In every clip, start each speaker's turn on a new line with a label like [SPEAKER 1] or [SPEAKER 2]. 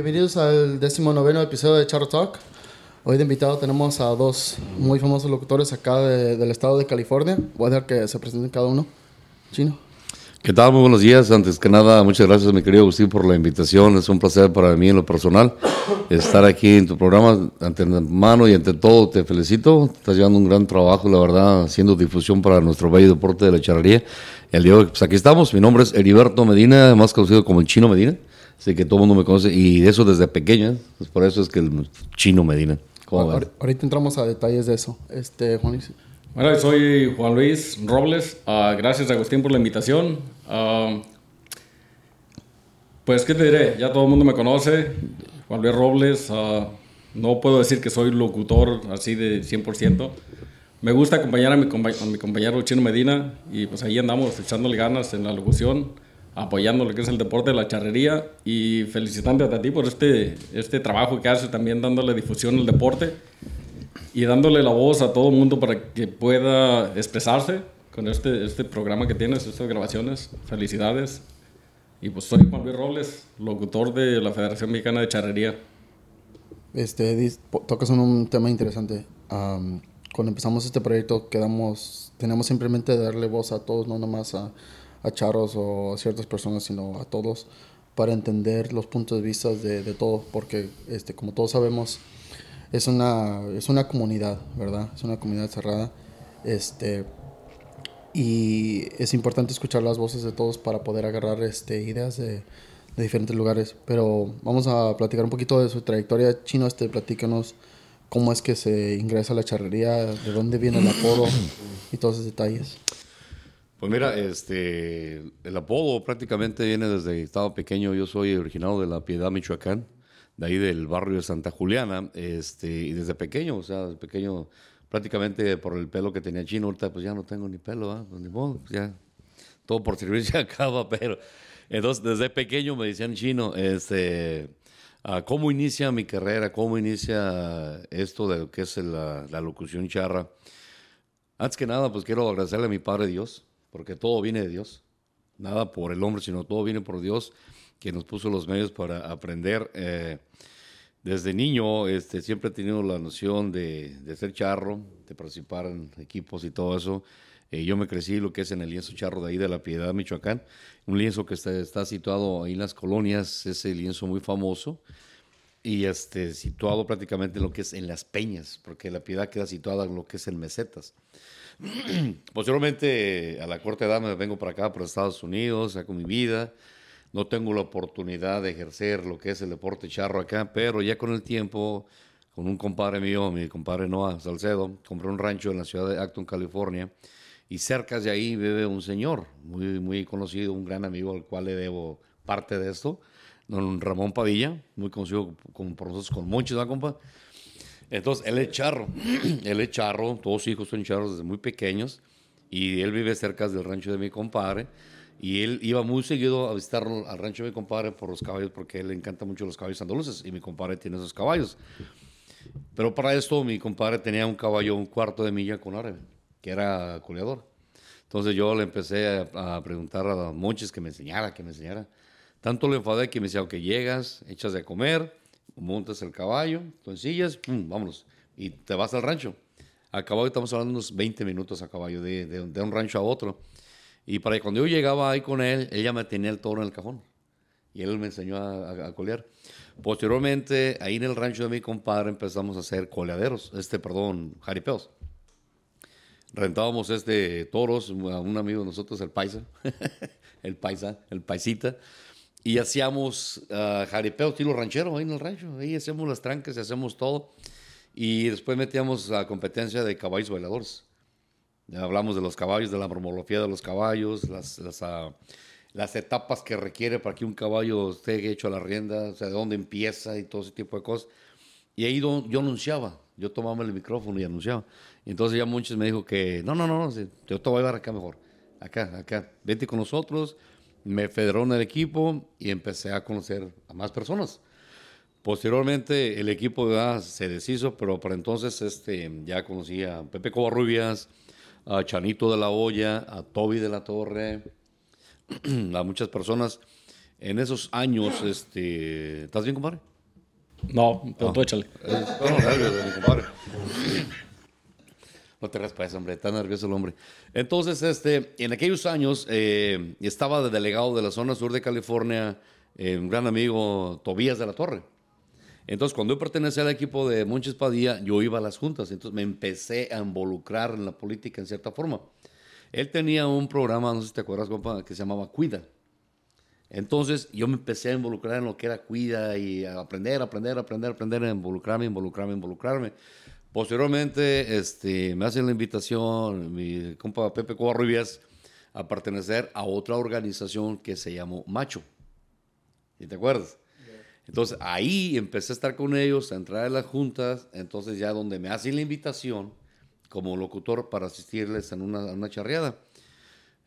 [SPEAKER 1] Bienvenidos al décimo noveno episodio de Charro Talk. Hoy de invitado tenemos a dos muy famosos locutores acá de- del estado de California. Voy a dejar que se presenten cada uno. Chino.
[SPEAKER 2] ¿Qué tal? Muy buenos días. Antes que nada, muchas gracias, mi querido Agustín, por la invitación. Es un placer para mí en lo personal estar aquí en tu programa. Ante mano y ante todo, te felicito. Estás llevando un gran trabajo, la verdad, haciendo difusión para nuestro bello deporte de la charrería. El día de hoy, pues aquí estamos. Mi nombre es Heriberto Medina, más conocido como el Chino Medina. Así que todo el mundo me conoce y de eso desde pequeño. ¿eh? Pues por eso es que el Chino Medina. ¿Cómo ves?
[SPEAKER 1] Ahor- Ahorita entramos a detalles de eso. Este, Juan Luis.
[SPEAKER 3] Hola, soy Juan Luis Robles. Ah, gracias, Agustín, por la invitación. Ah, pues, ¿qué te diré? Ya todo el mundo me conoce. Juan Luis Robles. ah, no puedo decir que soy locutor así de 100%. Me gusta acompañar a mi, compa- a mi compañero Chino Medina y pues ahí andamos echándole ganas en la locución, apoyando lo que es el deporte de la charrería y felicitándote a ti por este, este trabajo que haces también dándole difusión al deporte y dándole la voz a todo el mundo para que pueda expresarse con este, este programa que tienes, estas grabaciones. Felicidades. Y pues soy Juan Luis Robles, locutor de la Federación Mexicana de Charrería.
[SPEAKER 1] Este, tocas un, un tema interesante. Am, cuando empezamos este proyecto, quedamos, teníamos simplemente darle voz a todos, no nomás a, a charros o a ciertas personas, sino a todos, para entender los puntos de vista de, de todos, porque este, como todos sabemos, es una, es una comunidad, ¿verdad? Es una comunidad cerrada. Este, y es importante escuchar las voces de todos para poder agarrar este, ideas de, diferentes lugares. Pero vamos a platicar un poquito de su trayectoria. Chino, este, platícanos cómo es que se ingresa a la charrería, de dónde viene el apodo y todos esos detalles.
[SPEAKER 2] Pues mira, este, el apodo prácticamente viene desde que estaba pequeño. Yo soy originario de La Piedad, Michoacán, de ahí del barrio de Santa Juliana, este, y desde pequeño, o sea, desde pequeño, prácticamente por el pelo que tenía chino, ahorita pues ya no tengo ni pelo, ¿ah? Pues ni modo, pues ya todo por servir se acaba, pero entonces desde pequeño me decían chino, este, ah, ¿cómo inicia mi carrera? ¿Cómo inicia esto de lo que es la, la locución charra? Antes que nada, pues quiero agradecerle a mi Padre Dios, porque todo viene de Dios. Nada por el hombre, sino todo viene por Dios, que nos puso los medios para aprender. Eh, desde niño este, siempre he tenido la noción de, de ser charro, de participar en equipos y todo eso. Eh, yo me crecí lo que es en el lienzo charro de ahí de la Piedad, Michoacán. Un lienzo que está, está situado ahí en las colonias, ese lienzo muy famoso y este, situado prácticamente en lo que es en las peñas, porque la piedad queda situada en lo que es en mesetas. Posteriormente, a la corta edad, me vengo para acá, para Estados Unidos, saco mi vida. No tengo la oportunidad de ejercer lo que es el deporte charro acá, pero ya con el tiempo, con un compadre mío, mi compadre Noah Salcedo, compré un rancho en la ciudad de Acton, California, y cerca de ahí vive un señor muy, muy conocido, un gran amigo al cual le debo parte de esto, don Ramón Padilla, muy conocido como por nosotros con muchos, ¿verdad, compa? Entonces, él es charro, él es charro, todos sus hijos son charros desde muy pequeños, y él vive cerca del rancho de mi compadre, y él iba muy seguido a visitar al rancho de mi compadre por los caballos, porque él le encantan mucho los caballos andaluces, y mi compadre tiene esos caballos. Pero para esto, mi compadre tenía un caballo, un cuarto de milla con árabe, que era coleador. Entonces yo le empecé a, preguntar a Monches que me enseñara, que me enseñara. Tanto le enfadé que me decía, ok, llegas, echas de comer, montas el caballo, tú ensillas, vámonos, y te vas al rancho. A caballo estamos hablando unos 20 minutos a caballo, de, de- de un rancho a otro. Y para cuando yo llegaba ahí con él, ella me tenía el toro en el cajón. Y él me enseñó a, a- a colear. Posteriormente, ahí en el rancho de mi compadre empezamos a hacer coleaderos, este, perdón, jaripeos. Rentábamos este toros a un amigo de nosotros, el paisa, el paisa, el paisita, y hacíamos ah, jaripeos estilo ranchero ahí en el rancho. Ahí hacíamos las trancas y hacemos todo. Y después metíamos la competencia de caballos bailadores. Ya hablamos de los caballos, de la morfología de los caballos, las, las, ah, las etapas que requiere para que un caballo esté hecho a la rienda, o sea, de dónde empieza y todo ese tipo de cosas. Y ahí yo anunciaba, yo tomaba el micrófono y anunciaba. Y entonces ya muchos me dijo que, no, no, no, yo te voy a llevar acá mejor, acá, acá, vete con nosotros. Me federó en el equipo y empecé a conocer a más personas. Posteriormente el equipo ya se deshizo, pero para entonces este, ya conocí a Pepe Covarrubias, a Chanito de la Olla, a Toby de la Torre, a muchas personas. en esos años, este, ¿estás bien, compadre?
[SPEAKER 3] No, pero tú échale.
[SPEAKER 2] Eh, de mi compadre. No te raspas, hombre, está nervioso el hombre. Entonces, este, en aquellos años eh, estaba de delegado de la zona sur de California eh, un gran amigo Tobías de la Torre. Entonces, cuando yo pertenecía al equipo de Monches Padilla, yo iba a las juntas. Entonces, me empecé a involucrar en la política en cierta forma. Él tenía un programa, no sé si te acuerdas, compa, que se llamaba Cuida. Entonces, yo me empecé a involucrar en lo que era Cuida y a aprender, aprender, aprender, aprender, a involucrarme, involucrarme, involucrarme. Posteriormente, este, me hacen la invitación, mi compa Pepe Covarrubias, a pertenecer a otra organización que se llamó Macho. ¿Y te acuerdas? Entonces ahí empecé a estar con ellos, a entrar en las juntas, entonces ya donde me hacen la invitación como locutor para asistirles en una, una charreada.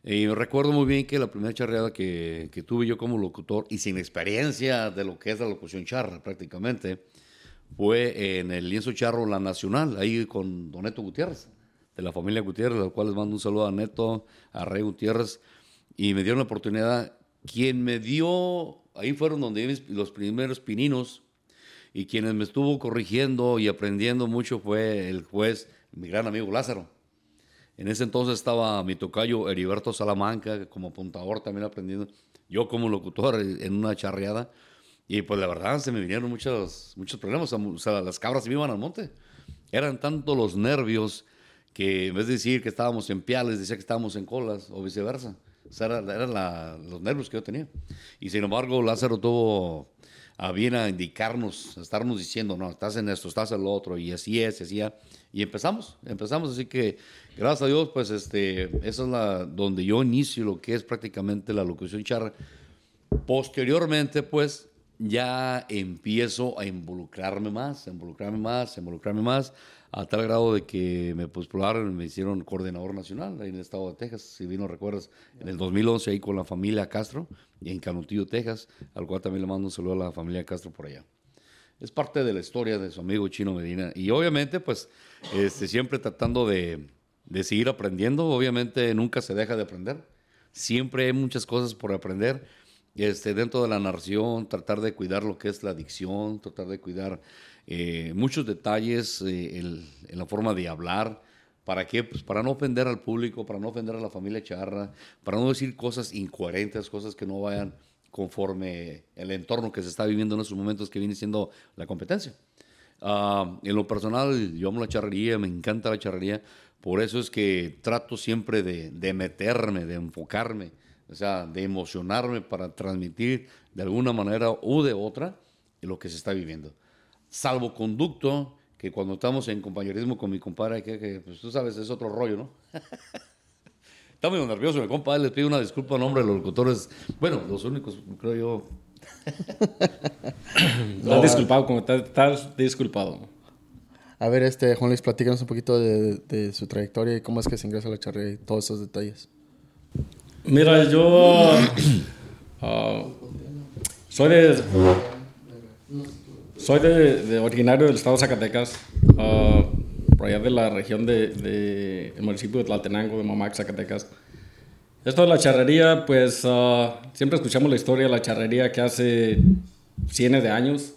[SPEAKER 2] Y recuerdo muy bien que la primera charreada que, que, tuve yo como locutor y sin experiencia de lo que es la locución charra prácticamente, fue en el lienzo charro La Nacional, ahí con Don Neto Gutiérrez, de la familia Gutiérrez, al cual les mando un saludo a Neto, a Rey Gutiérrez, y me dieron la oportunidad. Quien me dio ahí fueron donde los primeros pininos y quienes me estuvo corrigiendo y aprendiendo mucho fue el juez, mi gran amigo Lázaro. En ese entonces estaba mi tocayo Heriberto Salamanca como apuntador también aprendiendo, yo como locutor en una charreada. Y pues la verdad se me vinieron muchos, muchos problemas, o sea, las cabras se me iban al monte. Eran tanto los nervios que en vez de decir que estábamos en piales, decía que estábamos en colas o viceversa. O sea, eran los nervios que yo tenía. Y sin embargo, Lázaro tuvo a bien a indicarnos, a estarnos diciendo, no, estás en esto, estás en lo otro, y así es, y así ya. Y empezamos, empezamos. Así que, gracias a Dios, pues, este, esa es la, donde yo inicio lo que es prácticamente la locución charra. Posteriormente, pues, ya empiezo a involucrarme más, a involucrarme más, a involucrarme más a tal grado de que me postularon, me hicieron coordinador nacional ahí en el estado de Texas, si bien no recuerdas, en el 2011 ahí con la familia Castro, en Canutillo, Texas, al cual también le mando un saludo a la familia Castro por allá. Es parte de la historia de su amigo Chino Medina. Y obviamente, pues, este, siempre tratando de, de seguir aprendiendo, obviamente nunca se deja de aprender. Siempre hay muchas cosas por aprender. Este, dentro de la narración, tratar de cuidar lo que es la adicción, tratar de cuidar eh, muchos detalles eh, en, la forma de hablar. ¿Para qué? Pues para no ofender al público, para no ofender a la familia Charra, para no decir cosas incoherentes, cosas que no vayan conforme el entorno que se está viviendo en esos momentos que viene siendo la competencia. Ah, en lo personal, yo amo la charrería, me encanta la charrería, por eso es que trato siempre de, de meterme, de enfocarme, o sea, de emocionarme para transmitir de alguna manera u de otra lo que se está viviendo salvoconducto, que cuando estamos en compañerismo con mi compadre, que, pues tú sabes, es otro rollo, ¿no? Está muy nervioso mi compadre, les pido una disculpa en nombre de los locutores, bueno, los únicos, creo yo.
[SPEAKER 3] estás disculpado, como estás, disculpado.
[SPEAKER 1] A ver, este, Juan Luis, platícanos un poquito de, su trayectoria y cómo es que se ingresa a la charrería y todos esos detalles.
[SPEAKER 3] Mira, yo uh, soy de soy de, originario del estado de Zacatecas, uh, por allá de la región del de, municipio de Tlaltenango, de Mamac, Zacatecas. Esto de la charrería, pues uh, siempre escuchamos la historia de la charrería que hace cientos de años,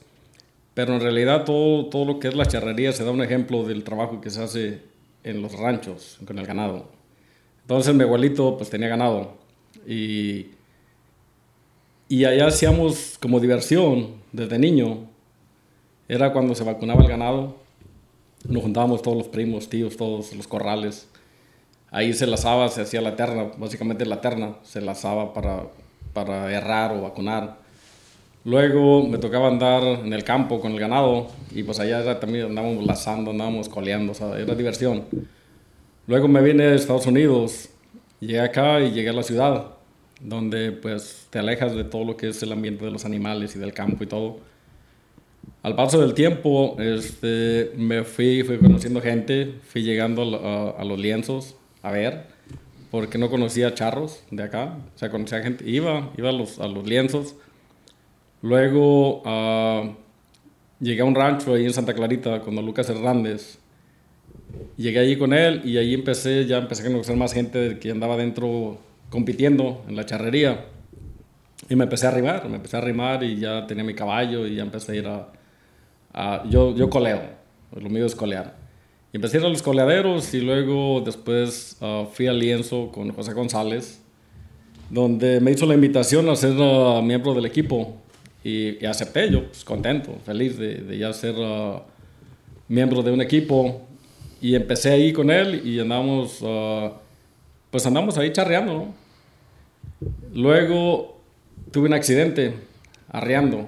[SPEAKER 3] pero en realidad todo, todo lo que es la charrería se da un ejemplo del trabajo que se hace en los ranchos, con el ganado. Entonces mi abuelito pues tenía ganado y, y allá hacíamos como diversión desde niño era cuando se vacunaba el ganado. Nos juntábamos todos los primos, tíos, todos los corrales. Ahí se lazaba, se hacía la terna, básicamente la terna, se lazaba para, para errar o vacunar. Luego me tocaba andar en el campo con el ganado y pues allá también andábamos lazando, andábamos coleando, o sea, era diversión. Luego me vine a Estados Unidos, llegué acá y llegué a la ciudad, donde pues te alejas de todo lo que es el ambiente de los animales y del campo y todo al paso del tiempo, este, me fui, fui conociendo gente, fui llegando a, los lienzos a ver, porque no conocía charros de acá, o sea, conocía gente, iba, iba a los, lienzos. Luego uh, llegué a un rancho ahí en Santa Clarita con don Lucas Hernández. Llegué allí con él y ahí empecé, ya empecé a conocer más gente que andaba dentro compitiendo en la charrería. Y me empecé a arrimar, me empecé a arrimar y ya tenía mi caballo y ya empecé a ir a... a- yo, yo coleo, lo mío es colear. Y empecé a ir a los coleaderos y luego después ah, fui al lienzo con José González, donde me hizo la invitación a ser ah, miembro del equipo. Y, y acepté yo, pues, contento, feliz de, de ya ser ah, miembro de un equipo. Y empecé ahí con él y andamos, ah, pues andamos ahí charreando, ¿no? Luego tuve un accidente, arreando.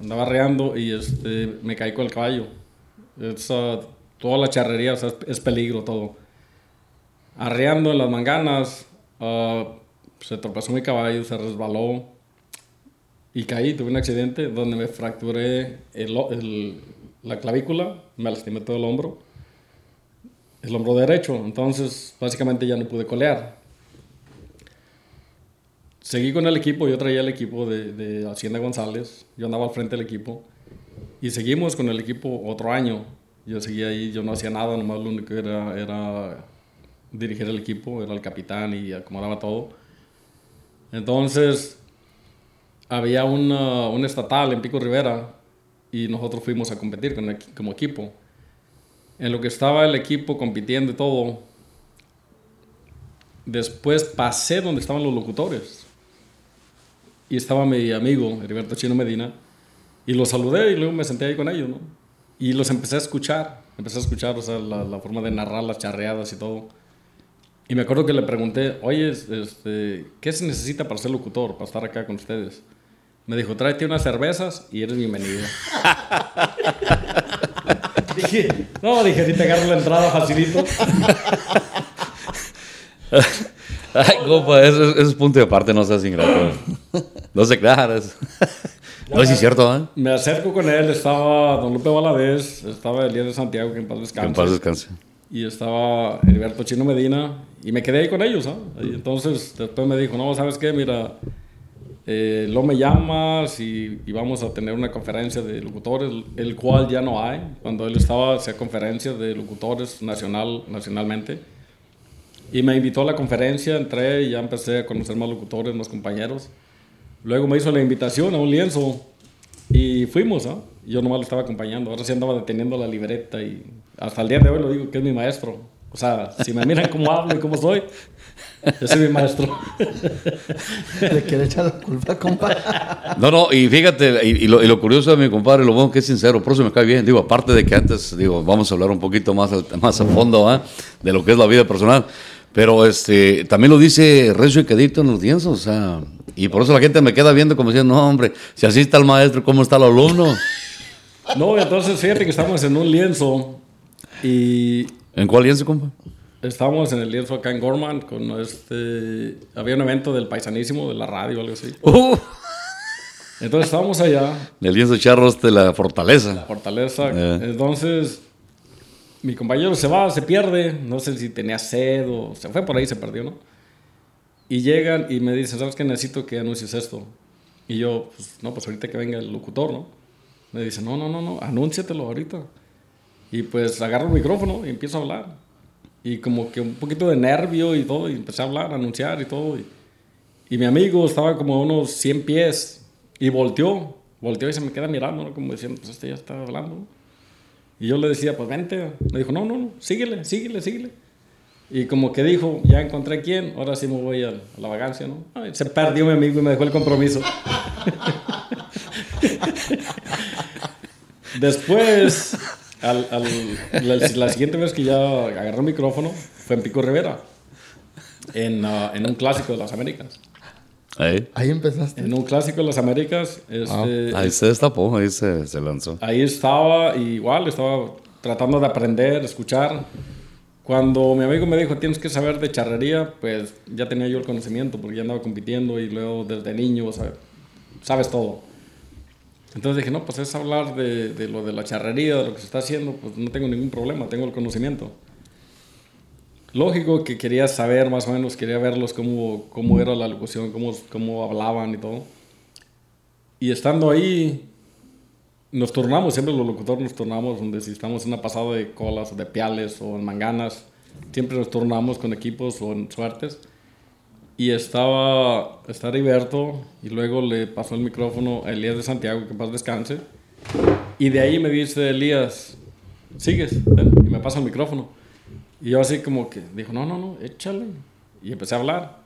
[SPEAKER 3] Andaba arreando y este, me caí con el caballo. Es, ah, toda la charrería, o sea, es, es peligro todo. Arreando en las manganas, ah, se tropezó mi caballo, se resbaló y caí. Tuve un accidente donde me fracturé el, el- la clavícula, me lastimé todo el hombro, el hombro derecho. Entonces, básicamente ya no pude colear seguí con el equipo, yo traía el equipo de, Hacienda González, yo andaba al frente del equipo y seguimos con el equipo otro año. Yo seguía ahí, yo no hacía nada, nomás lo único que era, era dirigir el equipo, era el capitán y acomodaba todo. Entonces, había una- un estatal en Pico Rivera y nosotros fuimos a competir con el como equipo. En lo que estaba el equipo compitiendo y todo, después pasé donde estaban los locutores y estaba mi amigo Heriberto Chino Medina y los saludé y luego me senté ahí con ellos, ¿no? Y los empecé a escuchar, empecé a escuchar, o sea, la, la forma de narrar las charreadas y todo. Y me acuerdo que le pregunté, oye, este, ¿qué se necesita para ser locutor, para estar acá con ustedes? Me dijo, tráete unas cervezas y eres bienvenido. dije, no, dije, si te agarro la entrada facilito.
[SPEAKER 2] Ay, compa, eso, eso es punto de aparte, no seas ingrato. No se claras. No, es cierto, ¿eh?
[SPEAKER 3] Me acerco con él, estaba Don Lupe Valadez, estaba Elías de Santiago, que en paz
[SPEAKER 2] Que
[SPEAKER 3] descanse.
[SPEAKER 2] en paz descanse.
[SPEAKER 3] y estaba Heriberto Chino Medina y me quedé ahí con ellos. Y entonces después me dijo, no, ¿sabes qué? Mira, eh, lo me llamas y, y vamos a tener una conferencia de locutores, el cual ya no hay. Cuando él estaba, hacía conferencias de locutores nacional, nacionalmente. Y me invitó a la conferencia, entré y ya empecé a conocer más locutores, más compañeros. Luego me hizo la invitación a un lienzo y fuimos, ¿ah? Yo nomás lo estaba acompañando. Ahora sí andaba deteniendo la libreta y hasta el día de hoy lo digo que es mi maestro. O sea, si me miran cómo hablo y cómo soy, yo soy mi maestro.
[SPEAKER 1] Le quiere echar la culpa, compa.
[SPEAKER 2] No, no, y fíjate, y, y lo, y lo curioso de mi compadre, lo bueno que es sincero, por eso me cae bien. Digo, aparte de que antes, digo, vamos a hablar un poquito más, más a fondo ¿ah? de lo que es la vida personal. Pero este, también lo dice recio y quedito en los lienzos, o sea, y por eso la gente me queda viendo como diciendo, no, hombre, si así está el maestro, ¿cómo está el alumno?
[SPEAKER 3] No, entonces fíjate que estamos en un lienzo y
[SPEAKER 2] ¿En cuál lienzo, compa?
[SPEAKER 3] estamos en el lienzo acá en Gorman con este... Había un evento del paisanísimo, de la radio algo así.
[SPEAKER 2] Uh,
[SPEAKER 3] Entonces estábamos allá
[SPEAKER 2] el lienzo charros de la fortaleza.
[SPEAKER 3] Fortaleza.
[SPEAKER 2] Eh.
[SPEAKER 3] Entonces, mi compañero se va, se pierde. No sé si tenía sed o se fue por ahí, se perdió, ¿no? Y llegan y me dicen, ¿sabes qué? Necesito que anuncies esto. Y yo, pues, no, pues ahorita que venga el locutor, ¿no? Me dice, no, no, no, no, anúnciatelo ahorita. Y pues agarro el micrófono y empiezo a hablar. Y como que un poquito de nervio y todo, y empecé a hablar, a anunciar y todo. Y, mi amigo estaba como a unos 100 pies y volteó, volteó y se me queda mirando, ¿no? como diciendo, pues este ya está hablando. Y yo le decía, pues vente. Me dijo, no, no, no, síguele, síguele, síguele. Y como que dijo, ya encontré quién, ahora sí me voy a, la vagancia, ¿no? Se perdió mi amigo y me dejó el compromiso. Después, al- al- la, la siguiente vez que ya agarré el micrófono fue en Pico Rivera, en, ah, en un clásico de las Américas.
[SPEAKER 2] Ahí,
[SPEAKER 1] Ahí empezaste.
[SPEAKER 3] En un clásico de las Américas, este,
[SPEAKER 2] ahí se destapó, ahí se, se lanzó.
[SPEAKER 3] ahí estaba, y igual estaba tratando de aprender, escuchar. Cuando mi amigo me dijo, tienes que saber de charrería, pues ya tenía yo el conocimiento, porque ya andaba compitiendo y luego desde niño, o sea, sabes todo. Entonces dije, no, pues es hablar de, de lo de la charrería, de lo que se está haciendo, pues no tengo ningún problema, tengo el conocimiento. Lógico que quería saber más o menos, quería verlos cómo, cómo era la locución, cómo, cómo hablaban y todo. Y estando ahí, nos turnamos, siempre los locutores nos turnamos, donde si estamos en una pasada de colas o de piales o en manganas, siempre nos turnamos con equipos o en suertes. Y estaba, está Heriberto y luego le pasó el micrófono a Elías de Santiago, que paz descanse. Y de ahí me dice Elías, sigues, y me pasa el micrófono. Y yo así como que dijo, no, no, no, échale. Y empecé a hablar.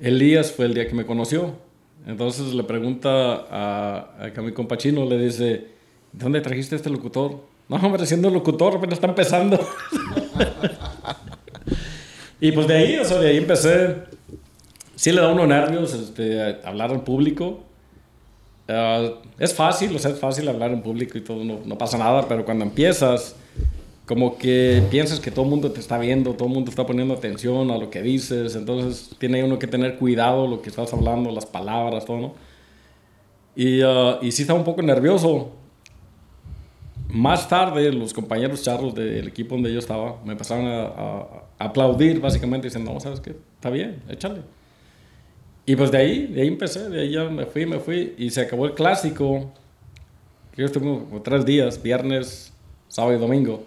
[SPEAKER 3] Elías fue el día que me conoció. Entonces le pregunta a, a, mi compa chino, le dice, ¿de dónde trajiste este locutor? No, hombre, siendo locutor, apenas está empezando. y pues de ahí, o sea, de ahí empecé. Sí le da uno nervios este, hablar en público. Ah, es fácil, o sea, es fácil hablar en público y todo, no, pasa nada, pero cuando empiezas como que piensas que todo el mundo te está viendo, todo el mundo está poniendo atención a lo que dices, entonces tiene uno que tener cuidado lo que estás hablando, las palabras, todo, ¿no? Y, uh, y sí estaba un poco nervioso. Más tarde, los compañeros charros del equipo donde yo estaba me empezaron a, aplaudir, básicamente, diciendo, no, ¿sabes qué? Está bien, échale. Y pues de ahí, de ahí empecé, de ahí ya me fui, me fui, y se acabó el clásico. Yo estuve como tres días, viernes, sábado y domingo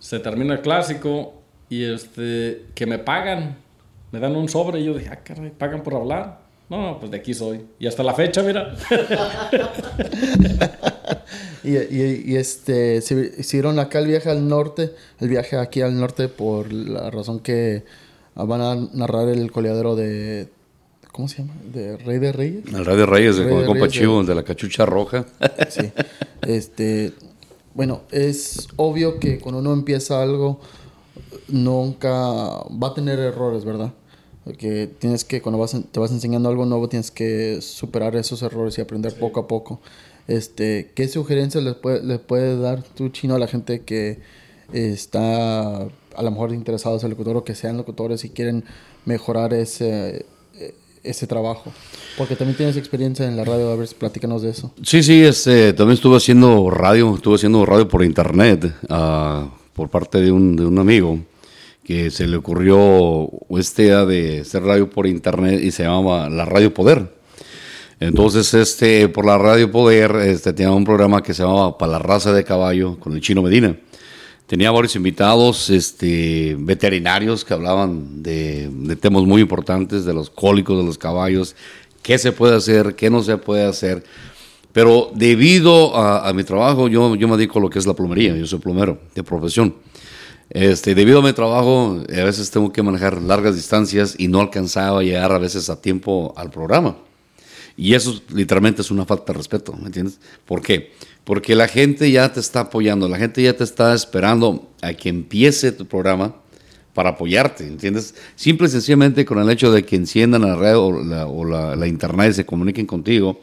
[SPEAKER 3] se termina el clásico y este, que me pagan, me dan un sobre y yo dije, ah, caray, pagan por hablar. No, pues de aquí soy. Y hasta la fecha, mira.
[SPEAKER 1] y, y, este, se hicieron acá el viaje al norte, el viaje aquí al norte por la razón que van a narrar el coleadero de, ¿cómo se llama? De Rey de Reyes.
[SPEAKER 2] El Rey de Reyes, de, de compa Chivo, de la cachucha roja.
[SPEAKER 1] sí. Este, bueno, es obvio que cuando uno empieza algo, nunca va a tener errores, ¿verdad? Que tienes que, cuando vas, te vas enseñando algo nuevo, tienes que superar esos errores y aprender poco a poco. Este, ¿Qué sugerencias le puede, puedes dar tú, Chino, a la gente que está a lo mejor interesados en el locutor o que sean locutores y quieren mejorar ese ese trabajo? Porque también tienes experiencia en la radio, a ver, platícanos de eso.
[SPEAKER 2] Sí, sí, este, también estuve haciendo radio, estuve haciendo radio por internet, uh, por parte de un, de un, amigo, que se le ocurrió esta idea de hacer radio por internet y se llamaba La Radio Poder. Entonces, este, por la Radio Poder, este, tenía un programa que se llamaba Para la raza de caballo con el chino Medina. Tenía varios invitados este, veterinarios que hablaban de, temas muy importantes, de los cólicos de los caballos, qué se puede hacer, qué no se puede hacer. Pero debido a, mi trabajo, yo, yo me dedico a lo que es la plomería, yo soy plomero de profesión. Este, debido a mi trabajo, a veces tengo que manejar largas distancias y no alcanzaba a llegar a veces a tiempo al programa. Y eso literalmente es una falta de respeto, ¿me entiendes? ¿Por qué? Porque la gente ya te está apoyando, la gente ya te está esperando a que empiece tu programa para apoyarte, ¿entiendes? Simple y sencillamente con el hecho de que enciendan la red o la, internet y se comuniquen contigo,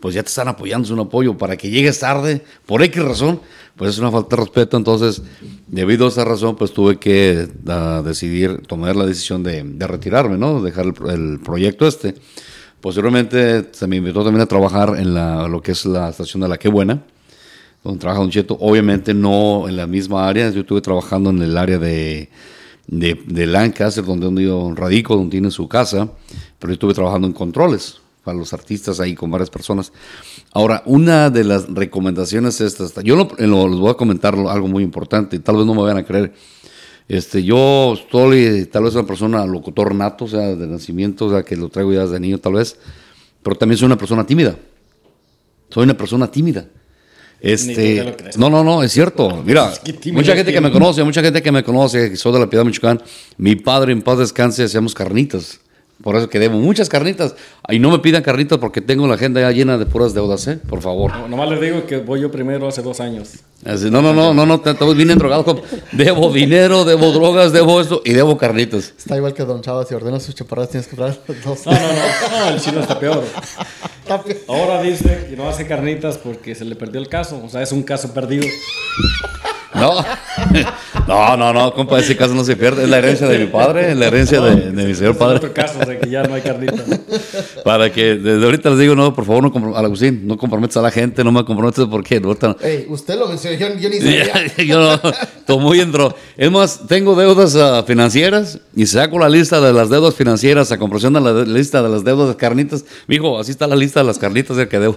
[SPEAKER 2] pues ya te están apoyando, es un apoyo. Para que llegues tarde, por X razón, pues es una falta de respeto. Entonces, debido a esa razón, pues tuve que ah, decidir, tomar la decisión de, retirarme, ¿no? Dejar el, el proyecto este. Posteriormente se me invitó también a trabajar en la, lo que es la estación de La Qué Buena donde trabaja Don Cheto. Obviamente no en la misma área, yo estuve trabajando en el área de, de, Lancaster, donde yo radico, donde tiene su casa, pero yo estuve trabajando en controles para los artistas ahí con varias personas. Ahora, una de las recomendaciones es esta. Yo les voy a comentar algo muy importante, tal vez no me vayan a creer. Este, yo estoy tal vez una persona locutor nato, o sea, de nacimiento, o sea, que lo traigo ya desde niño tal vez, pero también soy una persona tímida. Soy una persona tímida. Este, no, no, no, es cierto. Mira, mucha gente que me conoce, mucha gente que me conoce, soy de la Piedad Michoacán. Mi padre en paz descanse, hacíamos carnitas. Por eso que debo muchas carnitas. Y no me pidan carnitas porque tengo la agenda ya llena de puras deudas, ¿eh? Por favor.
[SPEAKER 3] No, nomás les digo que voy yo primero hace dos años.
[SPEAKER 2] no, no, no, no, no, todos vienen drogados. Debo dinero, debo drogas, debo esto y debo carnitas.
[SPEAKER 1] Está igual que Don Chava, si ordenas sus chaparras tienes que comprar
[SPEAKER 3] dos. No, no, no, no, el chino está peor. Ahora dice que no hace carnitas porque se le perdió el caso. O sea, es un caso perdido.
[SPEAKER 2] No, no, no, no, compa, ese caso no se pierde. Es la herencia de mi padre, es la herencia de, mi señor padre.
[SPEAKER 3] Otro caso de que ya no hay carnita.
[SPEAKER 2] Para que desde ahorita les digo, no, por favor, no Agustín, no comprometas a la gente, no me comprometes porque
[SPEAKER 1] ahorita Ey, usted lo mencionó, yo, yo ni sabía. yo
[SPEAKER 2] no, estoy muy entro. Es más, tengo deudas uh, financieras y saco la lista de las deudas financieras a comparación de la lista de las deudas de carnitas. Mijo, así está la lista de las carnitas de que debo.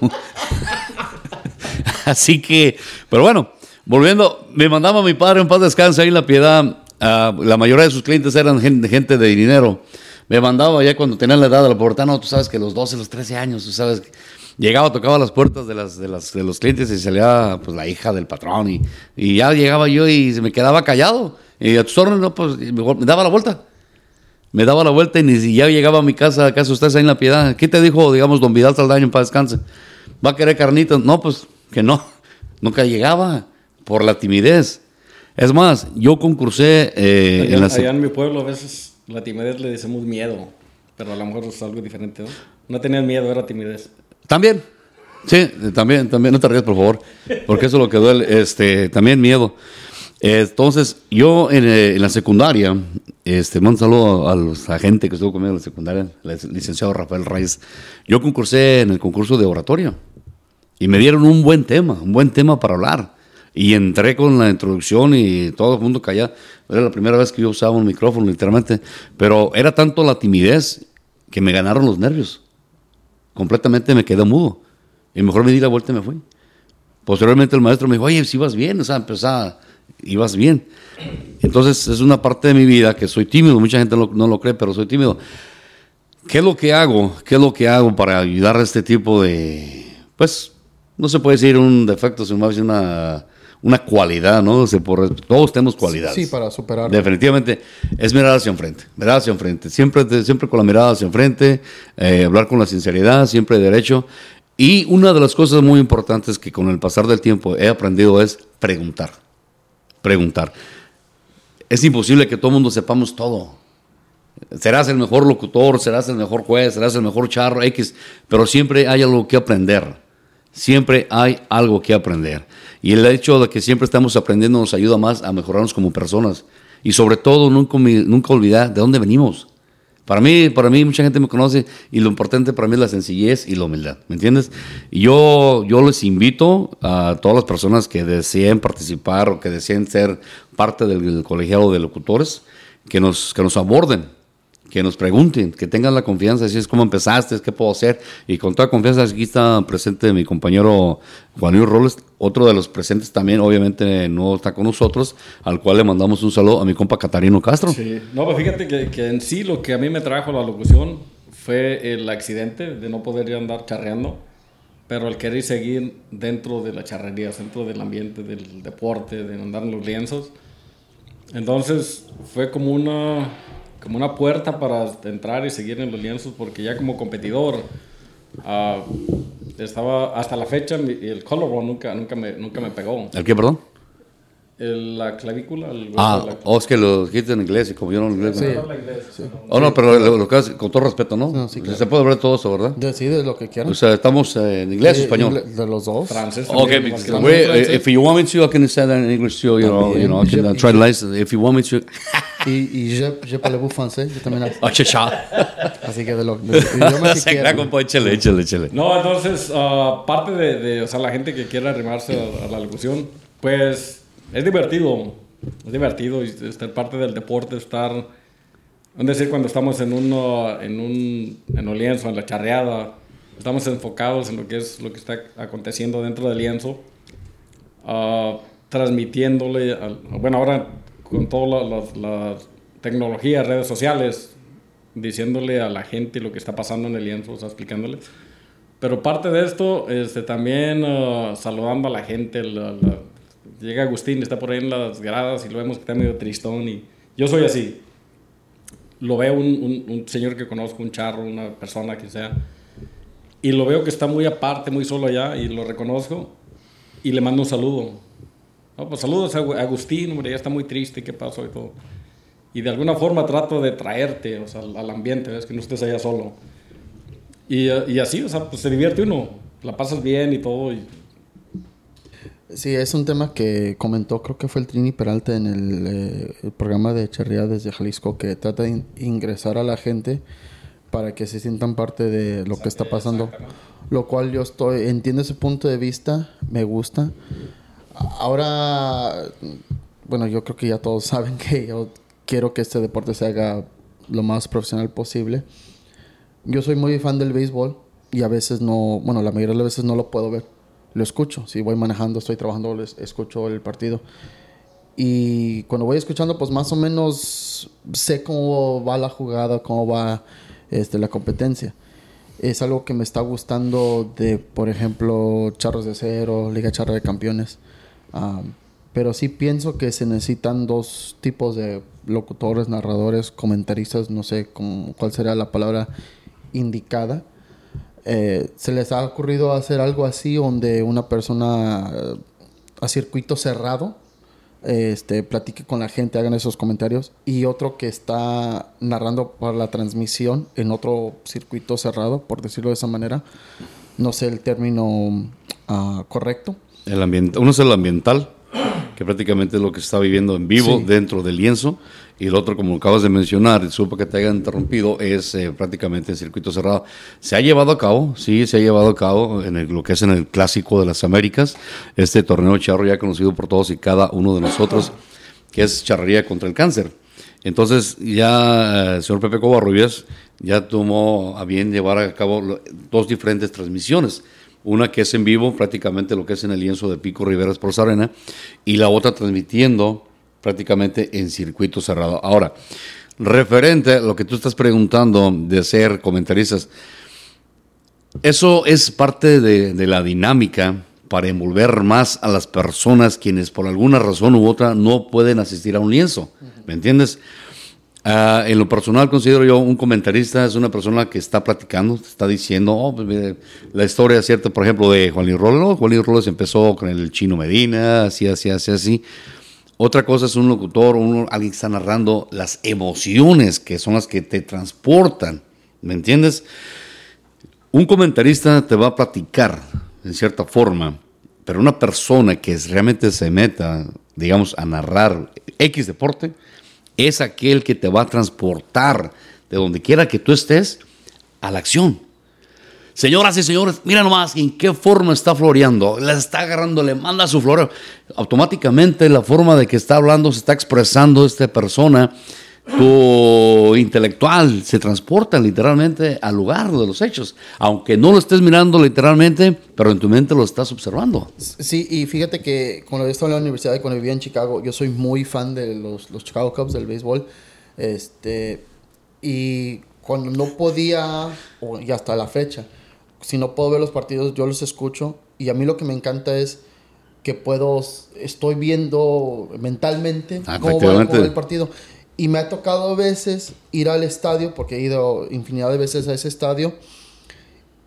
[SPEAKER 2] así que, pero bueno. Volviendo, me mandaba mi padre en paz descanse ahí en la piedad. la mayoría de sus clientes eran gente, de dinero. Me mandaba ya cuando tenía la edad de la pubertad, no, tú sabes que los 12, los 13 años, tú sabes, llegaba, tocaba las puertas de, las, de, las, de los clientes y salía pues la hija del patrón y, y ya llegaba yo y se me quedaba callado. Y a tus órdenes, no, pues me, me daba la vuelta. Me daba la vuelta y ni ya llegaba a mi casa, ¿acaso ustedes ahí en la piedad? ¿Qué te dijo, digamos, don Vidal Saldaño para descanse? ¿Va a querer carnitas? No, pues que no. Nunca llegaba por la timidez. Es más, yo concursé eh,
[SPEAKER 3] allá,
[SPEAKER 2] en la...
[SPEAKER 3] allá en mi pueblo a veces la timidez le decimos miedo, pero a lo mejor es algo diferente, ¿no? No tenías miedo, era timidez.
[SPEAKER 2] También, sí, también, también, no te rías, por favor, porque eso es lo que duele, este, también miedo. Entonces, yo en, eh, en la secundaria, este, mando un saludo a, los, a la gente que estuvo conmigo en la secundaria, el licenciado Rafael Reyes. Yo concursé en el concurso de oratoria y me dieron un buen tema, un buen tema para hablar. Y entré con la introducción y todo el mundo callado. Era la primera vez que yo usaba un micrófono, literalmente. Pero era tanto la timidez que me ganaron los nervios. Completamente me quedé mudo. Y mejor me di la vuelta y me fui. Posteriormente el maestro me dijo, oye, si ibas bien, o sea, empezaba, ibas bien. Entonces es una parte de mi vida que soy tímido, mucha gente no, lo cree, pero soy tímido. ¿Qué es lo que hago? ¿Qué es lo que hago para ayudar a este tipo de, pues, no se puede decir un defecto, sino más una, una cualidad, ¿no? Se por, todos tenemos cualidades.
[SPEAKER 1] Sí, para superar.
[SPEAKER 2] Definitivamente es mirar hacia enfrente, mirar hacia enfrente, siempre, siempre con la mirada hacia enfrente, eh, hablar con la sinceridad, siempre derecho. Y una de las cosas muy importantes que con el pasar del tiempo he aprendido es preguntar. Preguntar. Es imposible que todo el mundo sepamos todo. Serás el mejor locutor, serás el mejor juez, serás el mejor charro, X, pero siempre hay algo que aprender. Siempre hay algo que aprender. Y el hecho de que siempre estamos aprendiendo nos ayuda más a mejorarnos como personas. Y sobre todo, nunca, nunca olvidar de dónde venimos. Para mí, para mí, mucha gente me conoce y lo importante para mí es la sencillez y la humildad, ¿me entiendes? Y yo, yo les invito a todas las personas que deseen participar o que deseen ser parte del colegiado de locutores, que nos, que nos aborden, que nos pregunten, que tengan la confianza, si es cómo empezaste, qué puedo hacer. Y con toda confianza, aquí está presente mi compañero Juan Luis Robles, otro de los presentes también, obviamente no está con nosotros, al cual le mandamos un saludo a mi compa Catarino Castro.
[SPEAKER 3] Sí, no, pues fíjate que, que en sí lo que a mí me trajo la locución fue el accidente de no poder andar charreando, pero el querer seguir dentro de la charrería, dentro del ambiente del deporte, de andar en los lienzos. Entonces fue como una como una puerta para entrar y seguir en los lienzos, porque ya como competidor uh, estaba hasta la fecha y el collarbone nunca, nunca, me, nunca me pegó.
[SPEAKER 2] ¿El qué, perdón?
[SPEAKER 3] El, la clavícula. El
[SPEAKER 2] ah,
[SPEAKER 3] la,
[SPEAKER 2] oh, es que lo dijiste en inglés y como yo no lo inglés.
[SPEAKER 3] Sí.
[SPEAKER 2] No. Sí. Oh, no, pero lo, lo que hace, con todo respeto, ¿no?
[SPEAKER 1] no sí, claro.
[SPEAKER 2] Se puede hablar todo eso, ¿verdad?
[SPEAKER 1] De, sí, de lo que quieran.
[SPEAKER 2] O sea, estamos eh, en inglés o español.
[SPEAKER 1] De los dos.
[SPEAKER 3] Francés.
[SPEAKER 2] Okay, because we, if you want me to, I can say that in English too. You know, you know, I can uh, try to listen. If you want me to.
[SPEAKER 1] y y je, je parle francés, yo también.
[SPEAKER 2] Ah.
[SPEAKER 1] Así que de lo de,
[SPEAKER 2] échale, échale, échale.
[SPEAKER 3] No, entonces, uh, parte de, de, o sea, la gente que quiera arrimarse a, a la locución, pues es divertido es divertido estar parte del deporte, estar, es decir, cuando estamos en, uno, en un, en un lienzo, en la charreada, estamos enfocados en lo que es lo que está aconteciendo dentro del lienzo, uh, transmitiéndole, bueno, ahora con toda la, la, la, tecnología, redes sociales, diciéndole a la gente lo que está pasando en el lienzo, o sea. Pero parte de esto, este, también uh, saludando a la gente, la, llega Agustín, está por ahí en las gradas y lo vemos que está medio tristón y yo soy así. Lo veo un, un, señor que conozco, un charro, una persona que sea, y lo veo que está muy aparte, muy solo allá y lo reconozco y le mando un saludo. No, pues saludos a Agustín, hombre, ya está muy triste, ¿qué pasó y todo? Y de alguna forma trato de traerte o sea, al ambiente, ¿ves? que no estés allá solo. Y, y así, o sea, pues se divierte uno, la pasas bien y todo. Y,
[SPEAKER 1] Sí, es un tema que comentó, creo que fue el Trini Peralta en el, eh, el programa de Charría desde Jalisco, que trata de in ingresar a la gente para que se sientan parte de lo que está pasando. Lo cual yo estoy, entiendo ese punto de vista, me gusta. Ahora, bueno, yo creo que ya todos saben que yo quiero que este deporte se haga lo más profesional posible. Yo soy muy fan del béisbol y a veces no, bueno, la mayoría de las veces no lo puedo ver lo escucho. Si voy manejando, estoy trabajando, les escucho el partido. y cuando voy escuchando, pues más o menos sé cómo va la jugada, cómo va este, la competencia. Es algo que me está gustando de, por ejemplo, Charros de Cero, Liga Charra de Campeones. pero sí pienso que se necesitan dos tipos de locutores, narradores, comentaristas, no sé cómo, cuál sería la palabra indicada. Eh, ¿Se les ha ocurrido hacer algo así donde una persona eh, a circuito cerrado este, platique con la gente, hagan esos comentarios. Y otro que está narrando para la transmisión en otro circuito cerrado, por decirlo de esa manera. No sé el término ah, correcto.
[SPEAKER 2] El uno es el ambiental, que prácticamente es lo que está viviendo en vivo dentro del lienzo. Y el otro, como acabas de mencionar, disculpa que te haya interrumpido, es eh, prácticamente en circuito cerrado. Se ha llevado a cabo, sí, se ha llevado a cabo en lo que es en el Clásico de las Américas, este torneo charro ya conocido por todos y cada uno de nosotros, que es charrería contra el cáncer. Entonces ya el señor Pepe Covarrubias ya tomó a bien llevar a cabo dos diferentes transmisiones. Una que es en vivo, prácticamente lo que es en el lienzo de Pico Riveras por Sarena, y la otra transmitiendo prácticamente en circuito cerrado. Ahora, referente a lo que tú estás preguntando de ser comentaristas, eso es parte de, la dinámica para envolver más a las personas quienes por alguna razón u otra no pueden asistir a un lienzo. ¿Me entiendes? Ah, en lo personal considero yo un comentarista es una persona que está platicando, está diciendo oh, pues, la historia cierta, por ejemplo, de Juan Luis Robles. Juan Luis Robles empezó con el chino Medina, así, así, así, así. Otra cosa es un locutor, alguien que está narrando las emociones que son las que te transportan, ¿me entiendes? Un comentarista te va a platicar en cierta forma, pero una persona que realmente se meta, digamos, a narrar X deporte, es aquel que te va a transportar de donde quiera que tú estés a la acción. Señoras y señores, mira nomás en qué forma está floreando. La está agarrando, le manda su floreo. Automáticamente la forma de que está hablando, se está expresando esta persona, tu intelectual se transporta literalmente al lugar de los hechos. Aunque no lo estés mirando literalmente, pero en tu mente lo estás observando.
[SPEAKER 1] Sí, y fíjate que cuando yo estaba en la universidad y cuando vivía en Chicago, yo soy muy fan de los, Chicago Cubs del béisbol. Este, y cuando no podía, y hasta la fecha, si no puedo ver los partidos, yo los escucho. Y a mí lo que me encanta es que puedo, estoy viendo mentalmente ah, cómo va el partido. Y me ha tocado a veces ir al estadio, porque he ido infinidad de veces a ese estadio.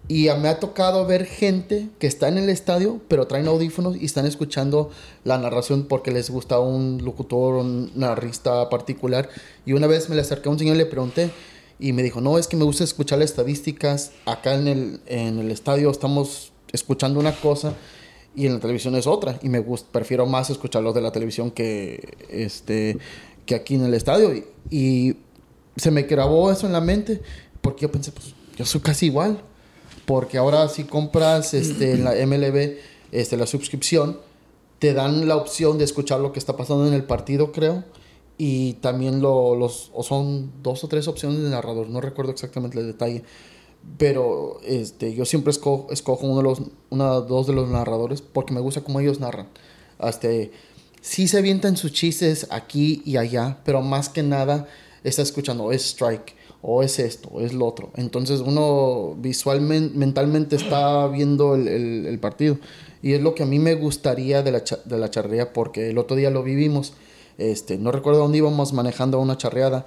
[SPEAKER 1] Y me ha tocado ver gente que está en el estadio, pero traen audífonos y están escuchando la narración porque les gusta un locutor, un narrista particular. Y una vez me le acerqué a un señor y le pregunté, y me dijo, no, es que me gusta escuchar las estadísticas. Acá en el, en el estadio estamos escuchando una cosa y en la televisión es otra. Y me gusta, prefiero más escucharlos de la televisión que, este, que aquí en el estadio. Y, y, se me grabó eso en la mente porque yo pensé, pues yo soy casi igual. Porque ahora si compras este, en la MLB este, la suscripción, te dan la opción de escuchar lo que está pasando en el partido, creo y también lo, los, o son dos o tres opciones de narrador, no recuerdo exactamente el detalle, pero este, yo siempre escojo, escojo uno de los, una, dos de los narradores porque me gusta cómo ellos narran. Este, sí se avientan sus chistes aquí y allá, pero más que nada está escuchando, es strike, o es esto, o es lo otro. Entonces uno visualmente, mentalmente está viendo el, el, partido. Y es lo que a mí me gustaría de la, de la charrería porque el otro día lo vivimos este, no recuerdo dónde íbamos manejando una charreada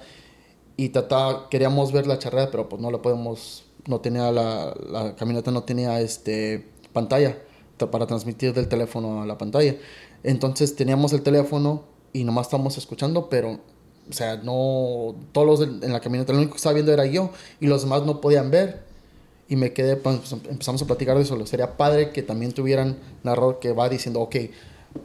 [SPEAKER 1] y tata, queríamos ver la charreada, pero pues no la podemos, no tenía la, la camioneta no tenía este pantalla para transmitir del teléfono a la pantalla. Entonces teníamos el teléfono y nomás estábamos escuchando, pero o sea, no todos los en la camioneta, lo único que estaba viendo era yo y los demás no podían ver. Y me quedé, pues, empezamos a platicar de eso. Sería padre que también tuvieran narrador que va diciendo, ok,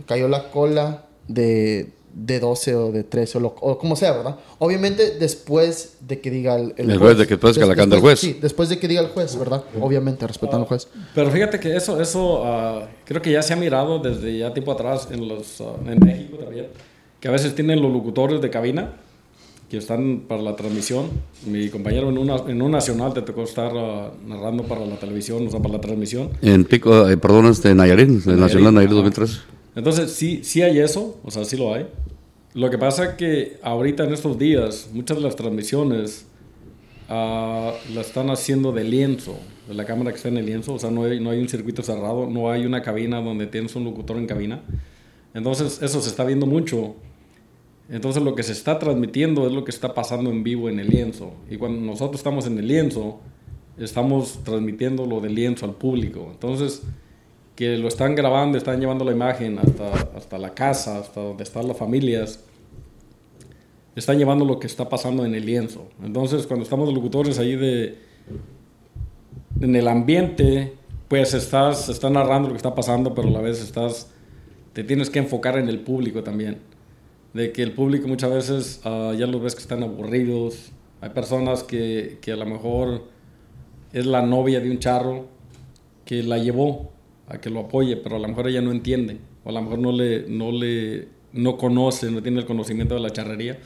[SPEAKER 1] cayó la cola de, de 12 o de 13 o, o, como sea, ¿verdad? Obviamente después de que diga el,
[SPEAKER 2] el, juez. de que después que la canta el juez.
[SPEAKER 1] Sí, después de que diga el juez, ¿verdad? Obviamente, respetando al juez.
[SPEAKER 3] Pero fíjate que eso, eso uh, creo que ya se ha mirado desde ya tiempo atrás en, los, uh, en México también, que a veces tienen los locutores de cabina que están para la transmisión. Mi compañero en, una, en un nacional te tocó estar uh, narrando para la televisión, o sea, para la transmisión.
[SPEAKER 2] En Pico, eh, perdón, este, Nayarit, el Nacional Nayarit 2003.
[SPEAKER 3] Entonces, sí, sí hay eso, o sea, sí lo hay. Lo que pasa que ahorita en estos días, muchas de las transmisiones uh, la están haciendo de lienzo, de la cámara que está en el lienzo, o sea, no hay, no hay un circuito cerrado, no hay una cabina donde tienes un locutor en cabina. Entonces, eso se está viendo mucho. Entonces, lo que se está transmitiendo es lo que está pasando en vivo en el lienzo. Y cuando nosotros estamos en el lienzo, estamos transmitiendo lo del lienzo al público. Entonces, que lo están grabando, están llevando la imagen hasta, hasta la casa, hasta donde están las familias están llevando lo que está pasando en el lienzo. Entonces, cuando estamos locutores ahí de, en el ambiente, pues estás, estás narrando lo que está pasando, pero a la vez estás, te tienes que enfocar en el público también. De que el público muchas veces uh, ya los ves que están aburridos. Hay personas que, que a lo mejor es la novia de un charro que la llevó a que lo apoye, pero a lo mejor ella no entiende, o a lo mejor no le, no le, no conoce, no tiene el conocimiento de la charrería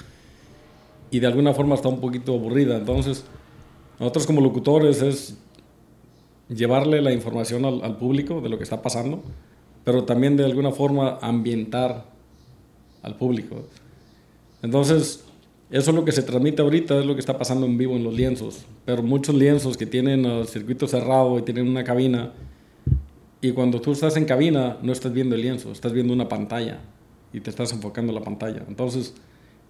[SPEAKER 3] y de alguna forma está un poquito aburrida. Entonces, nosotros como locutores es llevarle la información al, público de lo que está pasando, pero también de alguna forma ambientar al público. Entonces, eso es lo que se transmite ahorita, es lo que está pasando en vivo en los lienzos. Pero muchos lienzos que tienen el circuito cerrado y tienen una cabina, y cuando tú estás en cabina no estás viendo el lienzo, estás viendo una pantalla y te estás enfocando en la pantalla. Entonces,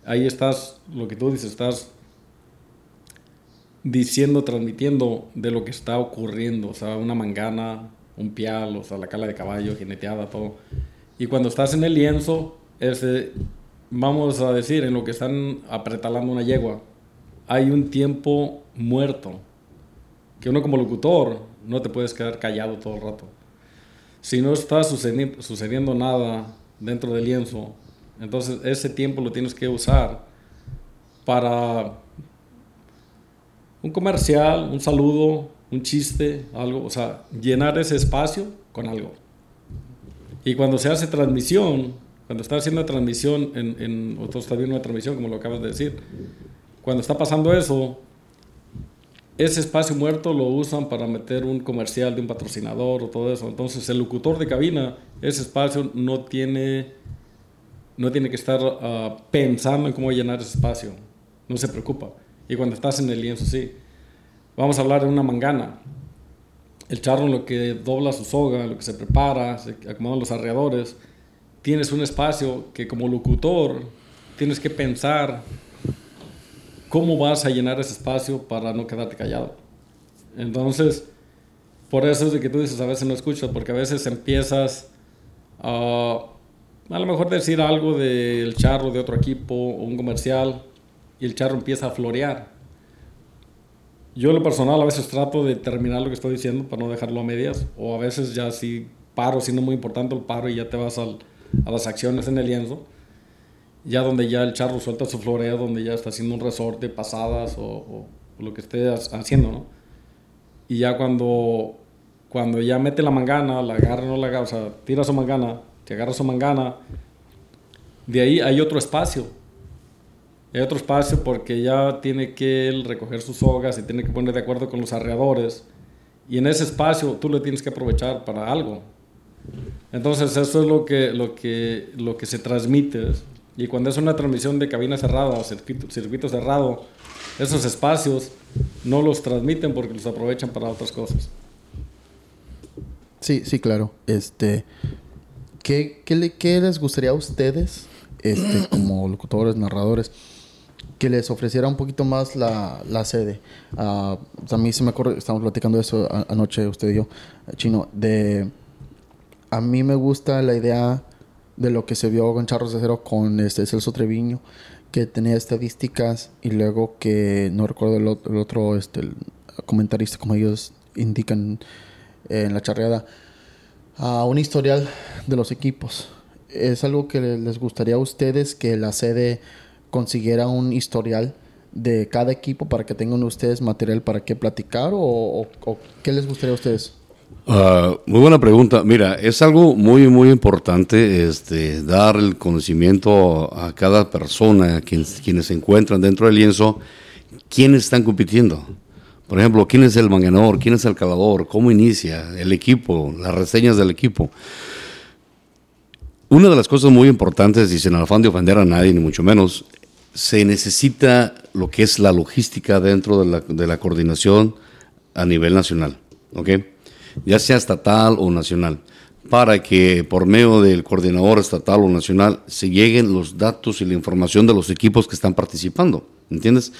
[SPEAKER 3] ahí estás, lo que tú dices, estás diciendo, transmitiendo de lo que está ocurriendo, o sea, una mangana, un pial, o sea, la cala de caballo, jineteada, todo. Y cuando estás en el lienzo, vamos a decir, en lo que están apretalando una yegua, hay un tiempo muerto, que uno como locutor no te puedes quedar callado todo el rato. Si no está sucediendo, nada dentro del lienzo, entonces ese tiempo lo tienes que usar para un comercial, un saludo, un chiste, algo, o sea, llenar ese espacio con algo. Y cuando se hace transmisión, cuando está haciendo transmisión, en, en, o tú estás viendo una transmisión, como lo acabas de decir, cuando está pasando eso, ese espacio muerto lo usan para meter un comercial de un patrocinador o todo eso. Entonces el locutor de cabina, ese espacio no tiene no tiene que estar ah, pensando en cómo llenar ese espacio. No se preocupa. Y cuando estás en el lienzo, sí. Vamos a hablar de una mangana. El charro en lo que dobla su soga, en lo que se prepara, se acomodan los arreadores. Tienes un espacio que como locutor tienes que pensar cómo vas a llenar ese espacio para no quedarte callado. Entonces, por eso es de que tú dices, a veces no escuchas, porque a veces empiezas a a lo mejor decir algo del charro de otro equipo o un comercial y el charro empieza a florear. Yo lo personal a veces trato de terminar lo que estoy diciendo para no dejarlo a medias o a veces ya si paro, siendo muy importante el paro y ya te vas al, a las acciones en el lienzo, ya donde ya el charro suelta su floreo, donde ya está haciendo un resorte, pasadas o, lo que esté haciendo, ¿no? Y ya cuando, cuando ya mete la mangana, la agarra, no la agarra, o sea, tira su mangana, que agarra su mangana, de ahí hay otro espacio. Hay otro espacio porque ya tiene que él recoger sus sogas y tiene que poner de acuerdo con los arreadores. Y en ese espacio tú le tienes que aprovechar para algo. Entonces eso es lo que, lo que, lo que se transmite. Y cuando es una transmisión de cabina cerrada o circuito, circuito cerrado, esos espacios no los transmiten porque los aprovechan para otras cosas.
[SPEAKER 1] Sí, sí, claro. Este, ¿Qué, qué, les gustaría a ustedes, este, como locutores, narradores, que les ofreciera un poquito más la, la sede? Uh, a mí se me ocurre, estamos platicando eso anoche, usted y yo, Chino, de... A mí me gusta la idea de lo que se vio con Charros de Cero con este Celso Treviño, que tenía estadísticas y luego que, no recuerdo el, otro este, comentarista, como ellos indican en la charreada, a un historial de los equipos. ¿Es algo que les gustaría a ustedes que la sede consiguiera un historial de cada equipo para que tengan ustedes material para qué platicar o, qué les gustaría a ustedes?
[SPEAKER 2] Ah, muy buena pregunta. Mira, es algo muy, muy importante este, dar el conocimiento a cada persona, quienes, quienes se encuentran dentro del lienzo, quiénes están compitiendo. Por ejemplo, quién es el manganador, quién es el calador, cómo inicia el equipo, las reseñas del equipo. Una de las cosas muy importantes, y sin afán de ofender a nadie, ni mucho menos, se necesita lo que es la logística dentro de la, de la coordinación a nivel nacional, ¿ok? Ya sea estatal o nacional, para que por medio del coordinador estatal o nacional se lleguen los datos y la información de los equipos que están participando, ¿entiendes?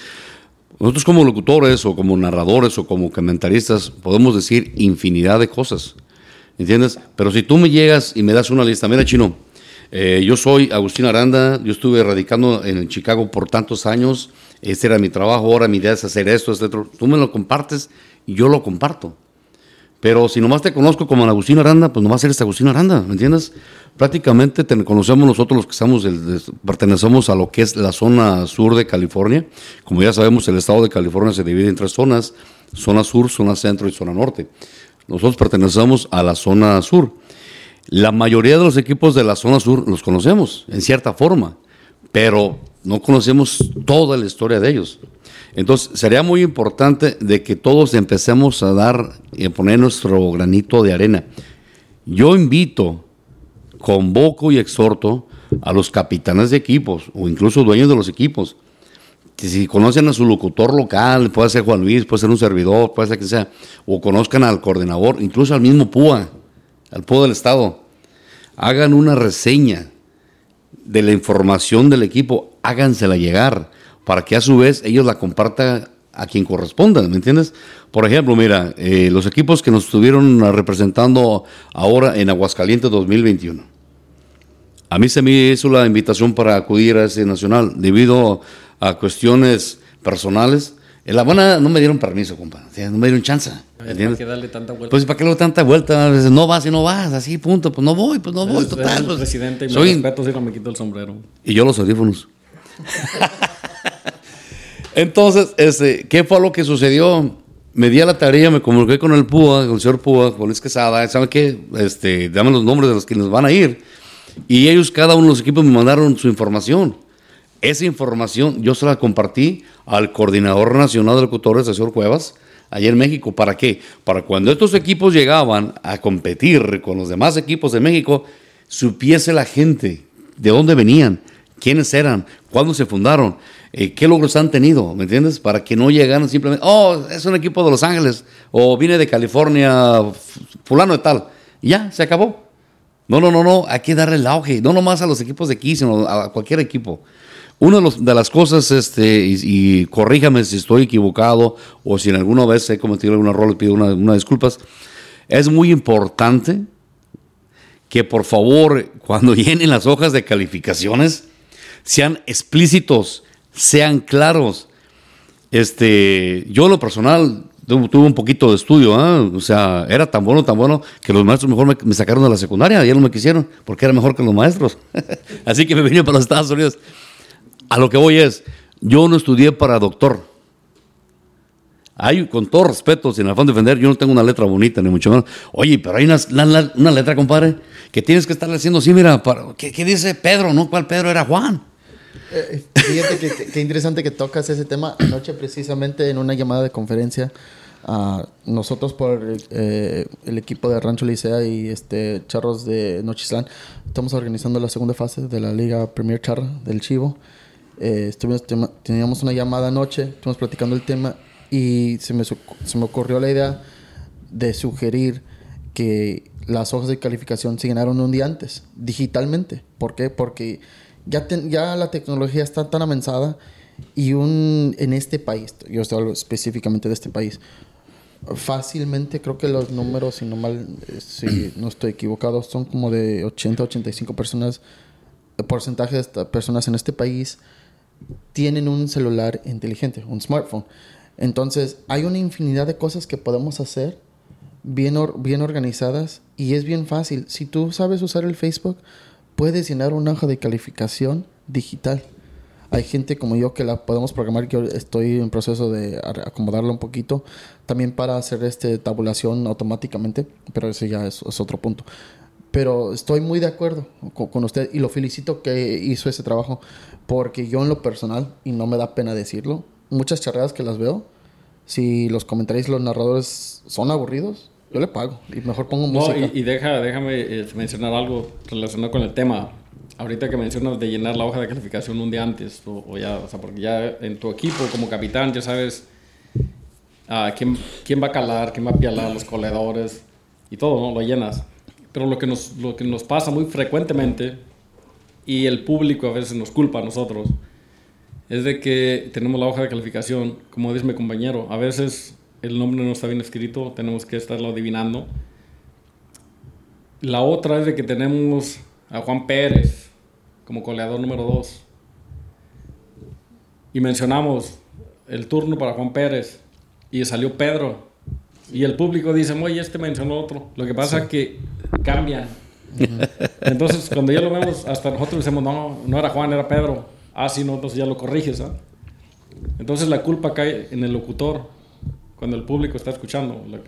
[SPEAKER 2] Nosotros como locutores o como narradores o como comentaristas podemos decir infinidad de cosas, ¿entiendes? Pero si tú me llegas y me das una lista, mira chino, eh, yo soy Agustín Aranda, yo estuve radicando en Chicago por tantos años, este era mi trabajo, ahora mi idea es hacer esto, este otro. Tú me lo compartes y yo lo comparto. Pero si nomás te conozco como Agustín Aranda, pues nomás eres Agustín Aranda, ¿me entiendes? Prácticamente te conocemos nosotros los que estamos, pertenecemos a lo que es la zona sur de California. Como ya sabemos, el estado de California se divide en tres zonas, zona sur, zona centro y zona norte. Nosotros pertenecemos a la zona sur. La mayoría de los equipos de la zona sur los conocemos, en cierta forma, pero no conocemos toda la historia de ellos. Entonces, sería muy importante de que todos empecemos a dar y a poner nuestro granito de arena. Yo invito, convoco y exhorto a los capitanes de equipos o incluso dueños de los equipos, que si conocen a su locutor local, puede ser Juan Luis, puede ser un servidor, puede ser quien sea, o conozcan al coordinador, incluso al mismo PUA, al PUA del Estado, hagan una reseña de la información del equipo, hágansela llegar para que a su vez ellos la compartan a quien corresponda, ¿me entiendes? Por ejemplo, mira, eh, los equipos que nos estuvieron representando ahora en Aguascalientes 2021. A mí se me hizo la invitación para acudir a ese nacional debido a cuestiones personales. En La Habana no me dieron permiso, compadre, no me dieron chance.
[SPEAKER 3] ¿Para qué darle tanta vuelta?
[SPEAKER 2] Pues para qué le tanta vuelta, no vas y no vas, así punto, pues no voy, pues no voy, total.
[SPEAKER 3] Pues, presidente y
[SPEAKER 2] soy...
[SPEAKER 3] me respeto si no me quito el sombrero.
[SPEAKER 2] Y yo los audífonos. Entonces, este, ¿qué fue lo que sucedió? Me di a la tarea, me comuniqué con el PUA, con el señor PUA, con Luis Quesada, ¿saben qué? Este, dame los nombres de los que nos van a ir. Y ellos, cada uno de los equipos, me mandaron su información. Esa información yo se la compartí al coordinador nacional de locutores, el señor Cuevas, allá en México. ¿Para qué? Para cuando estos equipos llegaban a competir con los demás equipos de México, supiese la gente de dónde venían, quiénes eran, cuándo se fundaron. Eh, qué logros han tenido, ¿me entiendes? Para que no llegaran simplemente, oh, es un equipo de Los Ángeles, o viene de California, fulano de tal. Y ya, se acabó. No, no, no, no, hay que darle el auge, no nomás a los equipos de aquí, sino a cualquier equipo. Una de, las cosas, este, y, corríjame si estoy equivocado o si en alguna vez he cometido algún error, le pido unas una disculpas, es muy importante que por favor, cuando llenen las hojas de calificaciones, sean explícitos sean claros. Este, yo lo personal tuve un poquito de estudio, ¿ah? o sea, era tan bueno, tan bueno que los maestros mejor me, sacaron de la secundaria, ya no me quisieron, porque era mejor que los maestros. Así que me vine para los Estados Unidos. A lo que voy es, yo no estudié para doctor. Hay, con todo respeto, sin afán de defender, yo no tengo una letra bonita, ni mucho menos. Oye, pero hay una, letra, compadre, que tienes que estarle haciendo así, mira, para, ¿qué, ¿qué, dice Pedro? ¿No? ¿Cuál Pedro era Juan?
[SPEAKER 1] Eh, fíjate que, interesante que tocas ese tema. Anoche, precisamente, en una llamada de conferencia, uh, nosotros por eh, el equipo de Rancho Licea y este Charros de Nochislan estamos organizando la segunda fase de la Liga Premier Charra del Chivo. Eh, teníamos una llamada anoche, estuvimos platicando el tema y se me, se me ocurrió la idea de sugerir que las hojas de calificación se llenaron un día antes, digitalmente. ¿Por qué? Porque ya, ya la tecnología está tan avanzada y un, en este país, yo estoy hablando específicamente de este país, fácilmente creo que los números, si no mal, eh, si no estoy equivocado, son como de 80, 85 personas, porcentaje de personas en este país tienen un celular inteligente, un smartphone. Entonces, hay una infinidad de cosas que podemos hacer bien, bien organizadas y es bien fácil. Si tú sabes usar el Facebook, puedes llenar una hoja de calificación digital. Hay gente como yo que la podemos programar, que estoy en proceso de acomodarla un poquito, también para hacer este tabulación automáticamente, pero ese ya es, otro punto. Pero estoy muy de acuerdo con, usted y lo felicito que hizo ese trabajo, porque yo en lo personal, y no me da pena decirlo, muchas charreadas que las veo, si los comentarios los narradores son aburridos, Yo le pago y mejor pongo
[SPEAKER 3] No,
[SPEAKER 1] música.
[SPEAKER 3] y, y deja, déjame eh, mencionar algo relacionado con el tema. Ahorita que mencionas de llenar la hoja de calificación un día antes, o, o ya, o sea, porque ya en tu equipo como capitán ya sabes ah, quién, quién va a calar, quién va a pialar, los coledores y todo, ¿no? Lo llenas. Pero lo que, nos, lo que nos pasa muy frecuentemente, y el público a veces nos culpa a nosotros, es de que tenemos la hoja de calificación, como dice mi compañero, a veces el nombre no está bien escrito, tenemos que estarlo adivinando. La otra es de que tenemos a Juan Pérez como coleador número 2. Y mencionamos el turno para Juan Pérez y salió Pedro. Y el público dice, oye, este mencionó otro. Lo que pasa es que cambian. Entonces, cuando ya lo vemos, hasta nosotros decimos, no, no era Juan, era Pedro. Ah, sí, no, entonces ya lo corriges. ¿ah? Entonces la culpa cae en el locutor cuando el público está escuchando. La-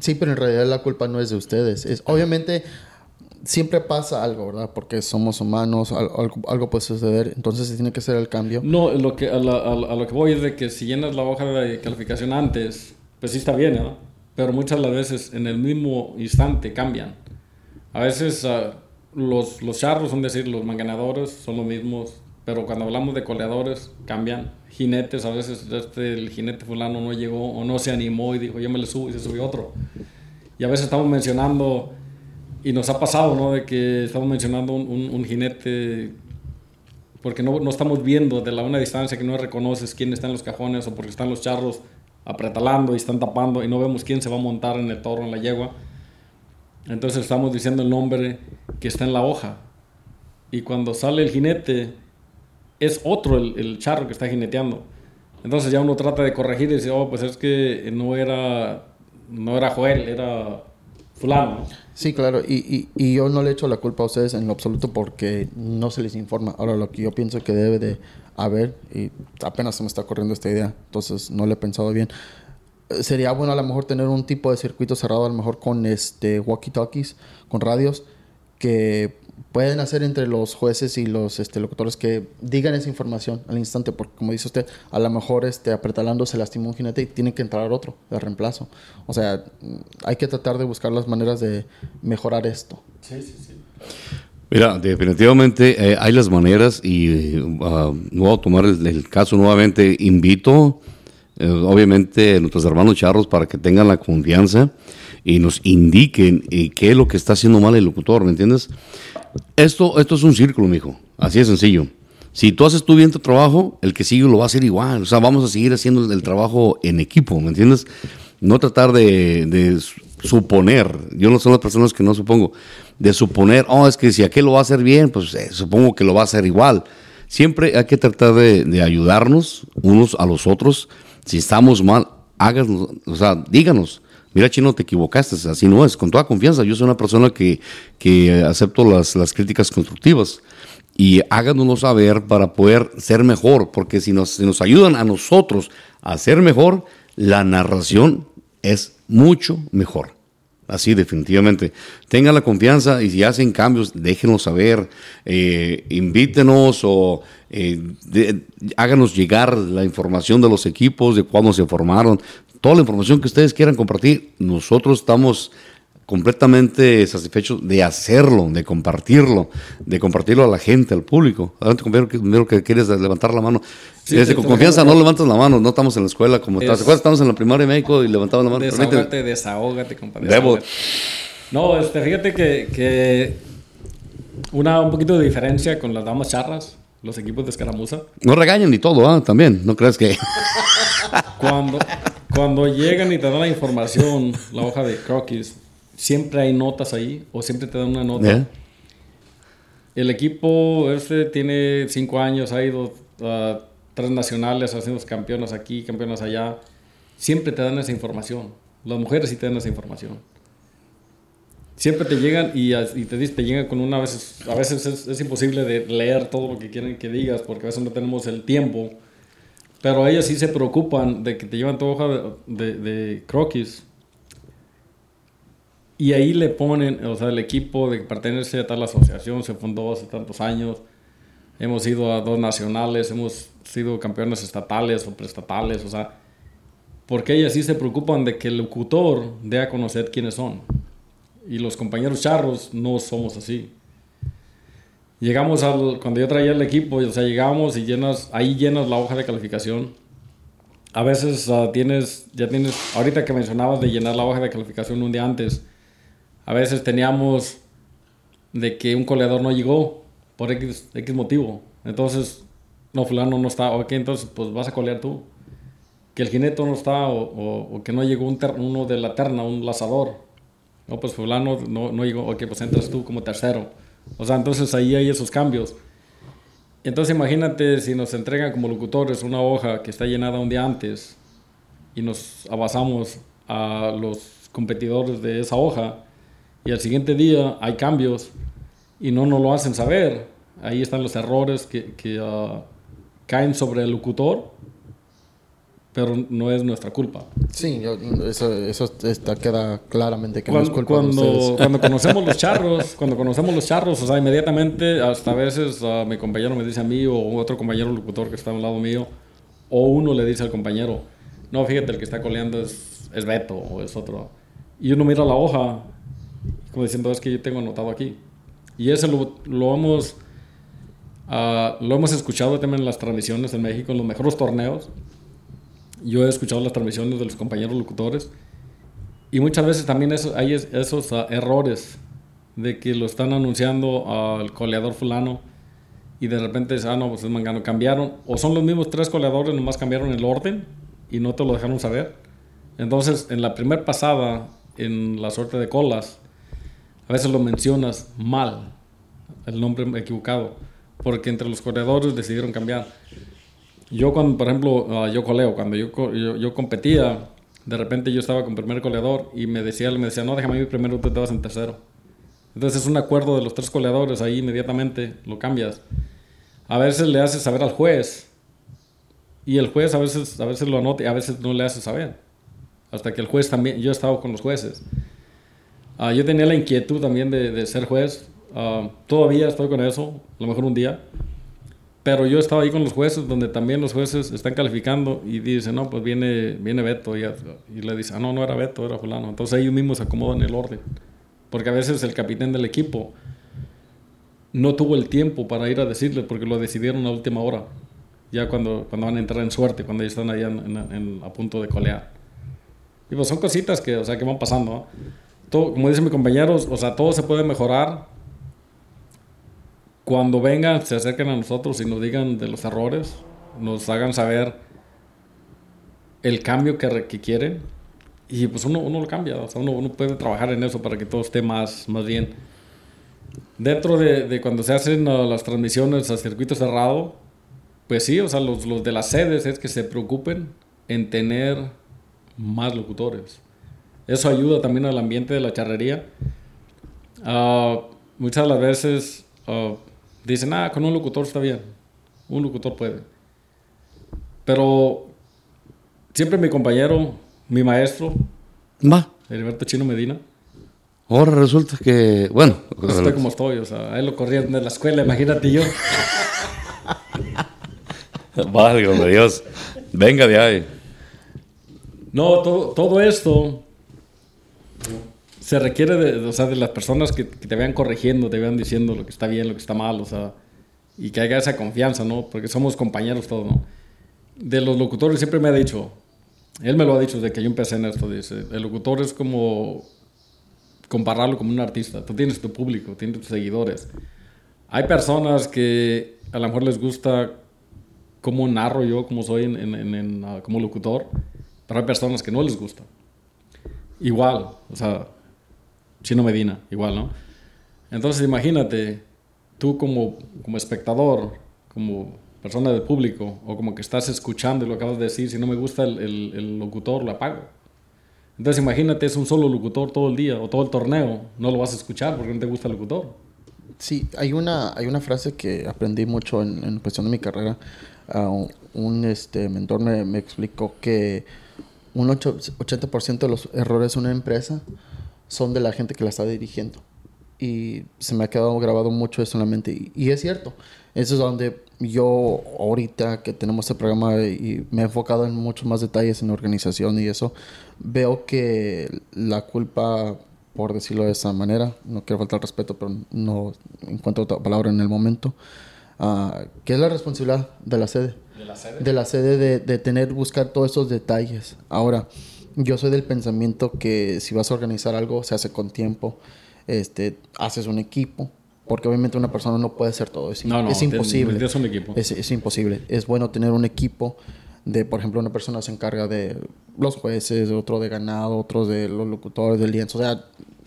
[SPEAKER 1] Sí, pero en realidad la culpa no es de ustedes. Es, obviamente, siempre pasa algo, ¿verdad? Porque somos humanos, al- algo, algo puede suceder. Entonces se tiene que hacer el cambio.
[SPEAKER 3] No, lo que, a, la- a a lo que voy es de que si llenas la hoja de calificación antes, pues sí está bien, ¿no? Pero muchas de las veces en el mismo instante cambian. A veces ah, los, los charros, son decir, los manganadores son los mismos, pero cuando hablamos de coleadores cambian. Jinetes, a veces este, el jinete fulano no llegó o no se animó y dijo, yo me le subo y se subió otro. Y a veces estamos mencionando, y nos ha pasado, ¿no? De que estamos mencionando un, un- un jinete porque no, no estamos viendo de la una distancia que no reconoces quién está en los cajones o porque están los charros apretalando y están tapando y no vemos quién se va a montar en el toro en la yegua. Entonces estamos diciendo el nombre que está en la hoja. Y cuando sale el jinete, es otro el, el charro que está jineteando. Entonces ya uno trata de corregir y dice, oh, pues es que no era, no era Joel, era fulano.
[SPEAKER 1] Sí, claro. Y, y, y yo no le echo la culpa a ustedes en lo absoluto porque no se les informa. Ahora, lo que yo pienso que debe de haber, y apenas se me está corriendo esta idea, entonces no le he pensado bien. Eh, Sería bueno a lo mejor tener un tipo de circuito cerrado, a lo mejor con este walkie-talkies, con radios, que pueden hacer entre los jueces y los este, locutores que digan esa información al instante, porque como dice usted, a lo mejor este, apretalando se lastimó un jinete y tiene que entrar otro de reemplazo. O sea, mm, hay que tratar de buscar las maneras de mejorar esto.
[SPEAKER 3] Sí, sí, sí.
[SPEAKER 2] Mira, definitivamente eh, hay las maneras y no voy a tomar el, el caso nuevamente. Invito, eh, obviamente, a nuestros hermanos charros para que tengan la confianza y nos indiquen eh, qué es lo que está haciendo mal el locutor, ¿me entiendes? Esto, esto es un círculo, mijo. Así de sencillo. Si tú haces tú bien tu trabajo, el que sigue lo va a hacer igual. O sea, vamos a seguir haciendo el, trabajo en equipo, ¿me entiendes? No tratar de, de su- suponer. Yo no soy las personas que no supongo. De suponer, oh, es que si aquel lo va a hacer bien, pues eh, supongo que lo va a hacer igual. Siempre hay que tratar de, de ayudarnos unos a los otros. Si estamos mal, háganos, o sea, díganos. Mira, chino, te equivocaste, así no es, con toda confianza. Yo soy una persona que, que acepto las, las críticas constructivas y háganoslo saber para poder ser mejor, porque si nos, si nos ayudan a nosotros a ser mejor, la narración es mucho mejor. Así, definitivamente. Tengan la confianza y si hacen cambios, déjenos saber, eh, invítenos o eh, háganos llegar la información de los equipos, de cuándo se formaron, toda la información que ustedes quieran compartir. Nosotros estamos completamente satisfechos de hacerlo, de compartirlo, de compartirlo a la gente, al público. Adelante, compañero, primero que quieres levantar la mano.
[SPEAKER 3] Sí,
[SPEAKER 2] Desde con confianza no levantas la mano, no estamos en la escuela como
[SPEAKER 3] Es-
[SPEAKER 2] estás. ¿Te acuerdas? Estamos en la primaria en México y levantamos la mano. Permíteme.
[SPEAKER 3] Desahógate, desahógate, compadre.
[SPEAKER 2] Debo.
[SPEAKER 3] desahógate. No, este, fíjate que, que una, un poquito de diferencia con las damas charras, los equipos de escaramuza.
[SPEAKER 2] No regañan ni todo, ¿ah? También, no creas que...
[SPEAKER 3] Cuando, cuando llegan y te dan la información, la hoja de croquis, siempre hay notas ahí o siempre te dan una nota. El equipo este tiene cinco años, ha ido a tres nacionales, ha sido campeonas aquí, campeonas allá. Siempre te dan esa información. Las mujeres sí te dan esa información. Siempre te llegan y, y te, dicen- te llegan con una... A veces, a veces es, es imposible de leer todo lo que quieren que digas porque a veces no tenemos el tiempo. Pero ellas sí se preocupan de que te llevan tu hoja de, de, de croquis y ahí le ponen, o sea, el equipo de pertenece a tal asociación se fundó hace tantos años. Hemos ido a dos nacionales, hemos sido campeones estatales o preestatales, o sea. porque ellas sí se preocupan de que el locutor dé a conocer quiénes son. Y los compañeros charros no somos así. Llegamos al, cuando yo traía el equipo, o sea, llegamos y llenas, ahí llenas la hoja de calificación. A veces ah, tienes, ya tienes, ahorita que mencionabas de llenar la hoja de calificación un día antes, a veces teníamos de que un coleador no llegó por X, X motivo. Entonces, no, fulano no está, ok, entonces pues vas a colear tú que el jinete no está o, que no llegó un uno de la terna, un lazador. No, pues fulano no, no llegó, ok, pues entras tú como tercero. O sea, entonces ahí hay esos cambios. Entonces imagínate si nos entregan como locutores una hoja que está llenada un día antes y nos abasamos a los competidores de esa hoja y al siguiente día hay cambios y no nos lo hacen saber. Ahí están los errores que, que ah, caen sobre el locutor pero no es nuestra culpa.
[SPEAKER 1] Sí, eso, eso está, queda claramente que
[SPEAKER 3] cuando,
[SPEAKER 1] no es culpa
[SPEAKER 3] cuando,
[SPEAKER 1] de ustedes.
[SPEAKER 3] Cuando conocemos los charros, cuando conocemos los charros, o sea, inmediatamente, hasta a veces mi compañero me dice a mí o otro compañero locutor que está a un lado mío, o uno le dice al compañero, no, fíjate, el que está coleando es, es Beto o es otro. Y uno mira la hoja, como diciendo, es que yo tengo anotado aquí. Y eso lo, lo hemos... Uh, lo hemos escuchado también en las transmisiones en México, en los mejores torneos yo he escuchado las transmisiones de los compañeros locutores y muchas veces también hay esos ah, errores de que lo están anunciando al coleador fulano y de repente ah, no, pues es mangano, cambiaron, o son los mismos tres coleadores, nomás cambiaron el orden y no te lo dejaron saber. Entonces, en la primera pasada, en la suerte de colas, a veces lo mencionas mal, el nombre equivocado, porque entre los coleadores decidieron cambiar. Yo cuando, por ejemplo, ah, yo coleo, cuando yo, yo, competía, de repente yo estaba con primer coleador y me decía, me decía, no, déjame ir primero, tú te vas en tercero. Entonces es un acuerdo de los tres coleadores, ahí inmediatamente lo cambias. A veces le haces saber al juez y el juez a veces, a veces lo anota y a veces no le hace saber. Hasta que el juez también, yo he estado con los jueces. Uh, yo tenía la inquietud también de, de ser juez. Uh, todavía estoy con eso, a lo mejor un día. Pero yo estaba ahí con los jueces, donde también los jueces están calificando y dicen, no, pues viene, viene Beto. Y, y le dice, ah, no, no era Beto, era fulano. Entonces ellos mismos se acomodan el orden. Porque a veces el capitán del equipo no tuvo el tiempo para ir a decirle, porque lo decidieron a última hora. Ya cuando, cuando van a entrar en suerte, cuando ya están allá a punto de colear. Y pues son cositas que, o sea, que van pasando. Todo, como dicen mis compañeros, o sea, todo se puede mejorar cuando vengan, se acerquen a nosotros y nos digan de los errores, nos hagan saber el cambio que, que quieren y pues uno, uno lo cambia, o sea, uno, uno, puede trabajar en eso para que todo esté más, más bien. Dentro de, de cuando se hacen uh, las transmisiones a circuito cerrado, pues sí, o sea, los, los, de las sedes es que se preocupen en tener más locutores. Eso ayuda también al ambiente de la charrería. Uh, muchas de las veces uh, Dicen, ah, con un locutor está bien. Un locutor puede. Pero siempre mi compañero, mi maestro,
[SPEAKER 2] Va.
[SPEAKER 3] Heriberto Chino Medina.
[SPEAKER 2] Ahora resulta que, bueno.
[SPEAKER 3] Pues estoy como estoy, o sea, ahí lo corrían de la escuela, imagínate yo.
[SPEAKER 2] Válgame Dios. Venga de ahí.
[SPEAKER 3] No, todo, todo esto se requiere de, o sea, de las personas que, te vean corrigiendo, te vean diciendo lo que está bien, lo que está mal, o sea, y que haya esa confianza, ¿no? Porque somos compañeros todos. De los locutores siempre me ha dicho, él me lo ha dicho desde que yo empecé en esto, dice, el locutor es como compararlo como un artista, tú tienes tu público, tienes tus seguidores. Hay personas que a lo mejor les gusta cómo narro yo, como soy en, ah, como locutor, pero hay personas que no les gusta. Igual, o sea, Chino Medina, igual, ¿no? Entonces imagínate, tú como, como espectador, como persona del público, o como que estás escuchando y lo acabas de decir, si no me gusta el, el, locutor, lo apago. Entonces imagínate, es un solo locutor todo el día o todo el torneo, no lo vas a escuchar porque no te gusta el locutor.
[SPEAKER 1] Sí, hay una, hay una frase que aprendí mucho en, en cuestión de mi carrera. Uh, un este, mentor me, me explicó que un 80% de los errores de una empresa son de la gente que la está dirigiendo. y se me ha quedado grabado mucho eso en la mente. Y, y es cierto, eso es donde yo ahorita que tenemos este programa y me he enfocado en muchos más detalles en organización y eso, veo que la culpa, por decirlo de esa manera, no quiero faltar respeto, pero no encuentro otra palabra en el momento, ah, que es la responsabilidad de la sede.
[SPEAKER 3] ¿De la sede?
[SPEAKER 1] De la sede de, de tener, buscar todos esos detalles. Ahora, yo soy del pensamiento que si vas a organizar algo, se hace con tiempo, este, haces un equipo, porque obviamente una persona no puede hacer todo. Es,
[SPEAKER 3] No, no,
[SPEAKER 1] es
[SPEAKER 3] te-
[SPEAKER 1] imposible.
[SPEAKER 3] necesitas un equipo.
[SPEAKER 1] Es, es imposible. Es bueno tener un equipo de, por ejemplo, una persona se encarga de los jueces, otro de ganado, otro de los locutores del lienzo. O sea,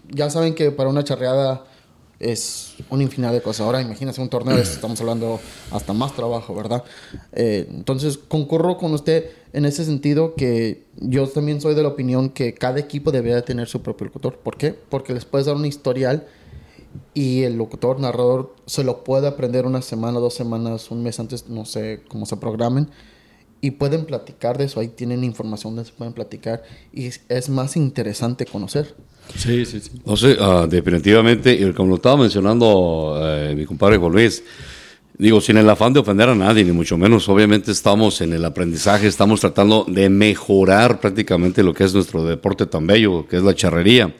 [SPEAKER 1] ya saben que para una charreada es una infinidad de cosas. Ahora imagínense un torneo, estamos hablando hasta más trabajo, ¿verdad? Eh, entonces, concurro con usted en ese sentido que yo también soy de la opinión que cada equipo debería tener su propio locutor. ¿Por qué? Porque les puedes dar un historial y el locutor, narrador, se lo puede aprender una semana, dos semanas, un mes antes, no sé cómo se programen. Y pueden platicar de eso, ahí tienen información donde se pueden platicar y es, es más interesante conocer.
[SPEAKER 3] Sí, sí, sí.
[SPEAKER 2] No sé, ah, definitivamente, y como lo estaba mencionando eh, mi compadre Juan Luis, digo, sin el afán de ofender a nadie, ni mucho menos, obviamente estamos en el aprendizaje, estamos tratando de mejorar prácticamente lo que es nuestro deporte tan bello, que es la charrería.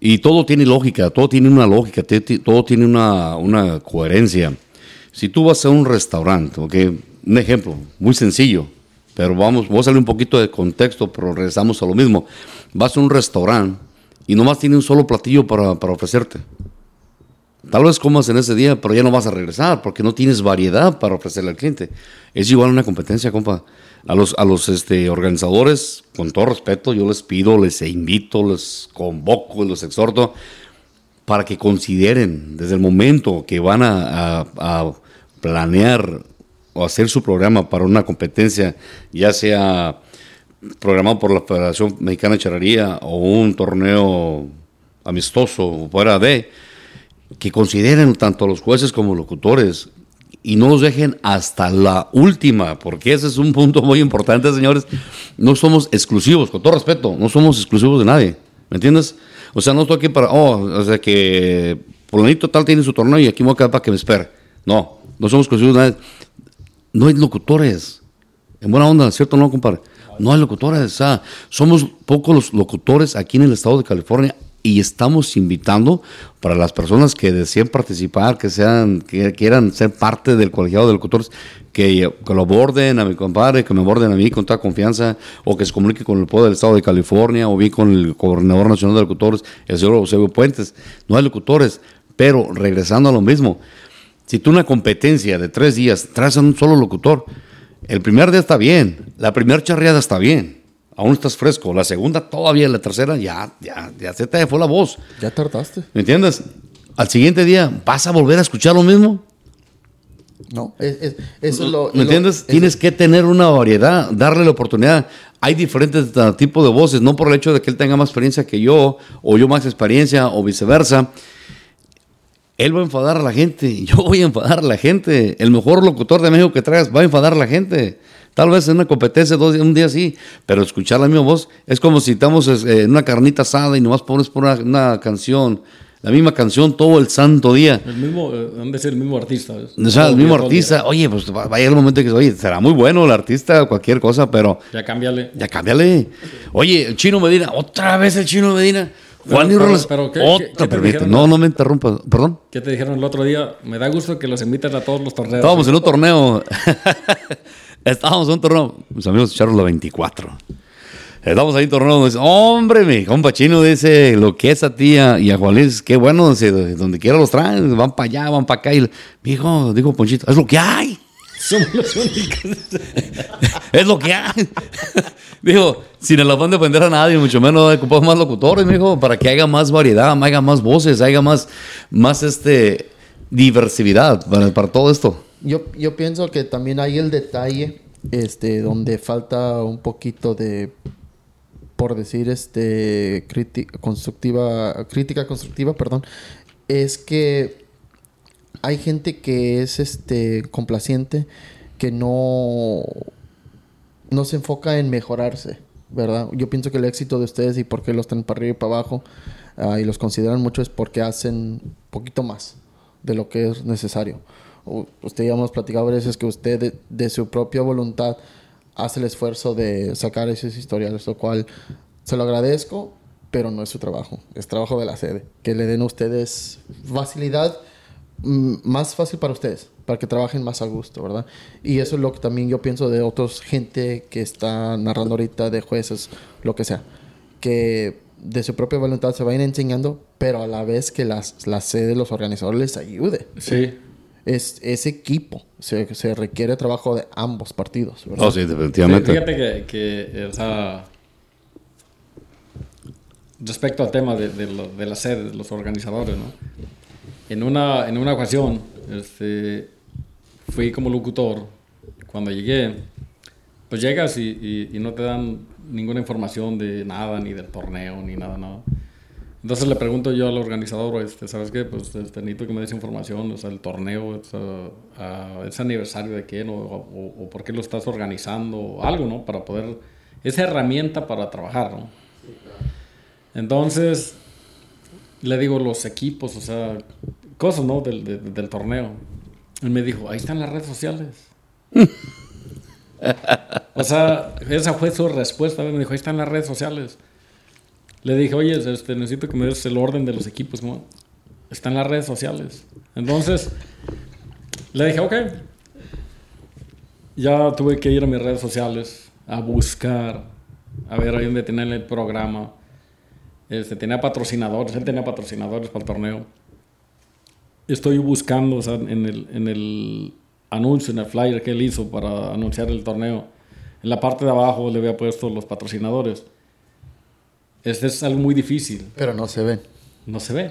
[SPEAKER 2] Y todo tiene lógica, todo tiene una lógica, todo tiene una, una coherencia. Si tú vas a un restaurante, ¿ok? Un ejemplo muy sencillo, pero vamos, voy a salir un poquito de contexto, pero regresamos a lo mismo. Vas a un restaurante y nomás tiene un solo platillo para, para ofrecerte. Tal vez comas en ese día, pero ya no vas a regresar porque no tienes variedad para ofrecerle al cliente. Es igual una competencia, compa. A los, a los este, organizadores, con todo respeto, yo les pido, les invito, les convoco, los exhorto para que consideren desde el momento que van a, planear o hacer su programa para una competencia, ya sea programado por la Federación Mexicana de Charrería o un torneo amistoso fuera de, que consideren tanto los jueces como locutores y no los dejen hasta la última, porque ese es un punto muy importante, señores. No somos exclusivos, con todo respeto, no somos exclusivos de nadie, ¿me entiendes? O sea, no estoy aquí para, oh, o sea, que Polanito tal tiene su torneo y aquí me voy a quedar para que me espere. No, no somos exclusivos de nadie. No hay locutores. En buena onda, ¿cierto no, compadre? No hay locutores. Somos pocos los locutores aquí en el estado de California y estamos invitando para las personas que deseen participar, que sean, que quieran ser parte del colegiado de locutores, que, que lo aborden a mi compadre, que me aborden a mí con toda confianza, o que se comunique con el poder del estado de California, o bien con el gobernador nacional de locutores, el señor Eusebio Puentes. No hay locutores, pero regresando a lo mismo, si tú una competencia de tres días traes a un solo locutor, el primer día está bien, la primera charreada está bien, aún estás fresco, la segunda todavía, la tercera ya, ya, ya se te fue la voz,
[SPEAKER 1] Ya tardaste.
[SPEAKER 2] ¿me entiendes? Al siguiente día, ¿vas a volver a escuchar lo mismo?
[SPEAKER 1] No, es, es- eso es lo...
[SPEAKER 2] ¿Me
[SPEAKER 1] lo-
[SPEAKER 2] entiendes?
[SPEAKER 1] es-
[SPEAKER 2] Tienes que tener una variedad, darle la oportunidad. Hay diferentes uh, tipos de voces, no por el hecho de que él tenga más experiencia que yo, o yo más experiencia, o viceversa. Él va a enfadar a la gente, yo voy a enfadar a la gente. El mejor locutor de México que traigas va a enfadar a la gente. Tal vez en una competencia, dos, un día sí, pero escuchar la misma voz es como si estamos eh, en una carnita asada y nomás pones por una, una canción, la misma canción todo el santo día.
[SPEAKER 3] El mismo, eh, han de ser el mismo artista. ¿ves?
[SPEAKER 2] O sea, el mismo artista, oye, pues va va a llegar el momento que, oye, será muy bueno el artista, cualquier cosa, pero
[SPEAKER 3] Ya cámbiale.
[SPEAKER 2] ya cámbiale. Oye, el chino Medina, otra vez el chino Medina. Juan y Robles,
[SPEAKER 3] pero- pero ¿qué-
[SPEAKER 2] otra,
[SPEAKER 3] qué- qué te
[SPEAKER 2] permite.
[SPEAKER 3] dijeron?
[SPEAKER 2] No, no me interrumpas, perdón.
[SPEAKER 3] ¿Qué te dijeron el otro día? Me da gusto que los invites a todos los torneos.
[SPEAKER 2] Estábamos en un torneo. Estábamos en un torneo. Mis amigos echaron la 24. Estamos ahí en un torneo. donde dice, Hombre, mi compa chino dice lo que es a ti a- y a Juan Luis. Qué bueno, dice, donde quiera los traen. Van para allá, van para acá. Y mi hijo, dijo Ponchito, es lo que hay.
[SPEAKER 3] Somos los únicos.
[SPEAKER 2] es lo que hay. Dijo, sin el afán de ofender a nadie, mucho menos ocupamos más locutores, mijo, para que haya más variedad, haya más voces, haya más, más este, diversidad para, para todo esto.
[SPEAKER 1] Yo, yo pienso que también hay el detalle este, donde falta un poquito de, por decir, este, crítica constructiva, crítica constructiva, perdón, es que hay gente que es este, complaciente, que no, no se enfoca en mejorarse, ¿verdad? Yo pienso que el éxito de ustedes y por qué los están para arriba y para abajo ah, y los consideran mucho es porque hacen poquito más de lo que es necesario. usted ya hemos platicado que usted de, de, su propia voluntad hace el esfuerzo de sacar esos historiales, lo cual se lo agradezco, pero no es su trabajo, es trabajo de la sede. Que le den a ustedes facilidad mm, más fácil para ustedes, para que trabajen más a gusto, ¿verdad? Y eso es lo que también yo pienso de otros gente que está narrando ahorita, de jueces, lo que sea, que de su propia voluntad se vayan enseñando, pero a la vez que las, la sede, los organizadores les ayude.
[SPEAKER 3] Sí.
[SPEAKER 1] Es, ese equipo, se, se requiere trabajo de ambos partidos, ¿verdad?
[SPEAKER 2] Oh, sí, definitivamente.
[SPEAKER 3] Fíjate que, que o sea, respecto al tema de, de, la sede, de los organizadores, ¿no? En una, en una ocasión, este, fui como locutor. Cuando llegué, pues llegas y, y, no te dan ninguna información de nada, ni del torneo, ni nada, nada. Entonces le pregunto yo al organizador, este, ¿sabes qué? Pues este, necesito que me des información, o sea, el torneo, ¿es aniversario de quién? O, o, por qué lo estás organizando? Algo, ¿no? Para poder, esa herramienta para trabajar, ¿no? Entonces, le digo los equipos, o sea, cosas, ¿no? Del, del torneo. Él me dijo, ahí están las redes sociales. o sea, esa fue su respuesta. Me dijo, ahí están las redes sociales. Le dije, oye, este, necesito que me des el orden de los equipos. ¿no? Están las redes sociales. Entonces, le dije, ok. Ya tuve que ir a mis redes sociales a buscar, a ver ahí donde tener el programa. Este, tenía patrocinadores, él tenía patrocinadores para el torneo. Estoy buscando en, el, en el anuncio, en el flyer que él hizo para anunciar el torneo. En la parte de abajo le había puesto los patrocinadores. Este es algo muy difícil.
[SPEAKER 1] Pero no se ven.
[SPEAKER 3] No se ven.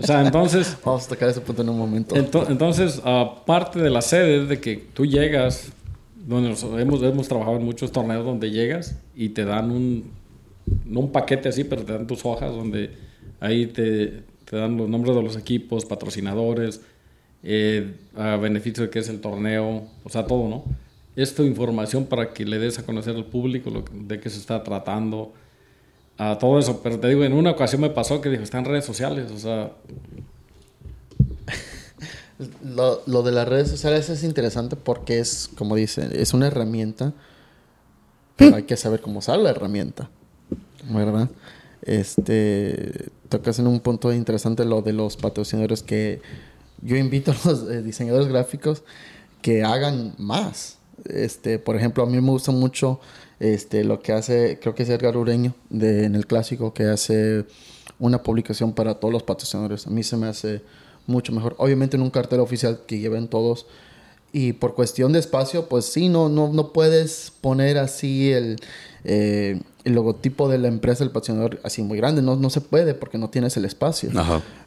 [SPEAKER 3] O sea, entonces...
[SPEAKER 1] Vamos a tocar ese punto en un momento.
[SPEAKER 3] entonces, aparte de la sede, de que tú llegas, donde hemos, hemos trabajado en muchos torneos donde llegas y te dan un, no un paquete así, pero te dan tus hojas donde ahí te, te dan los nombres de los equipos, patrocinadores, eh, a beneficio de qué es el torneo, o sea, todo, ¿no? Es tu información para que le des a conocer al público de qué se está tratando, a todo eso. Pero te digo, en una ocasión me pasó que dijo, está en redes sociales, o sea...
[SPEAKER 1] Lo, lo, de las redes sociales es interesante porque es, como dice, es una herramienta, pero hay que saber cómo usar la herramienta. ¿verdad? Este, tocas en un punto interesante lo de los patrocinadores que yo invito a los eh, diseñadores gráficos que hagan más. Este, por ejemplo, a mí me gusta mucho este, lo que hace, creo que es Edgar Ureño de, en el clásico, que hace una publicación para todos los patrocinadores. A mí se me hace mucho mejor. Obviamente en un cartel oficial que lleven todos. Y por cuestión de espacio, pues sí, no, no, no puedes poner así el, eh, el logotipo de la empresa del patrocinador así muy grande. No, no se puede porque no tienes el espacio.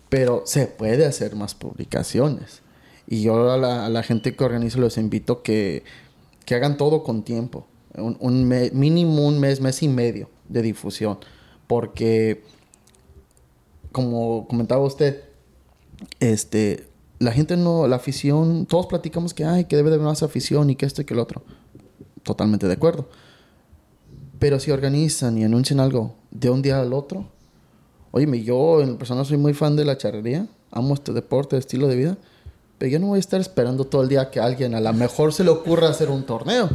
[SPEAKER 1] Pero se puede hacer más publicaciones. Y yo a la, gente que organiza los invito que, que hagan todo con tiempo. Un, mínimo un mes, mes y medio de difusión. Porque, como comentaba usted, este, la gente no, la afición, todos platicamos que, hay que debe de haber más afición y que esto y que el otro. Totalmente de acuerdo. Pero si organizan y anuncian algo de un día al otro, oye, yo en persona soy muy fan de la charrería, amo este deporte, estilo de vida, pero yo no voy a estar esperando todo el día que alguien a lo mejor se le ocurra hacer un torneo.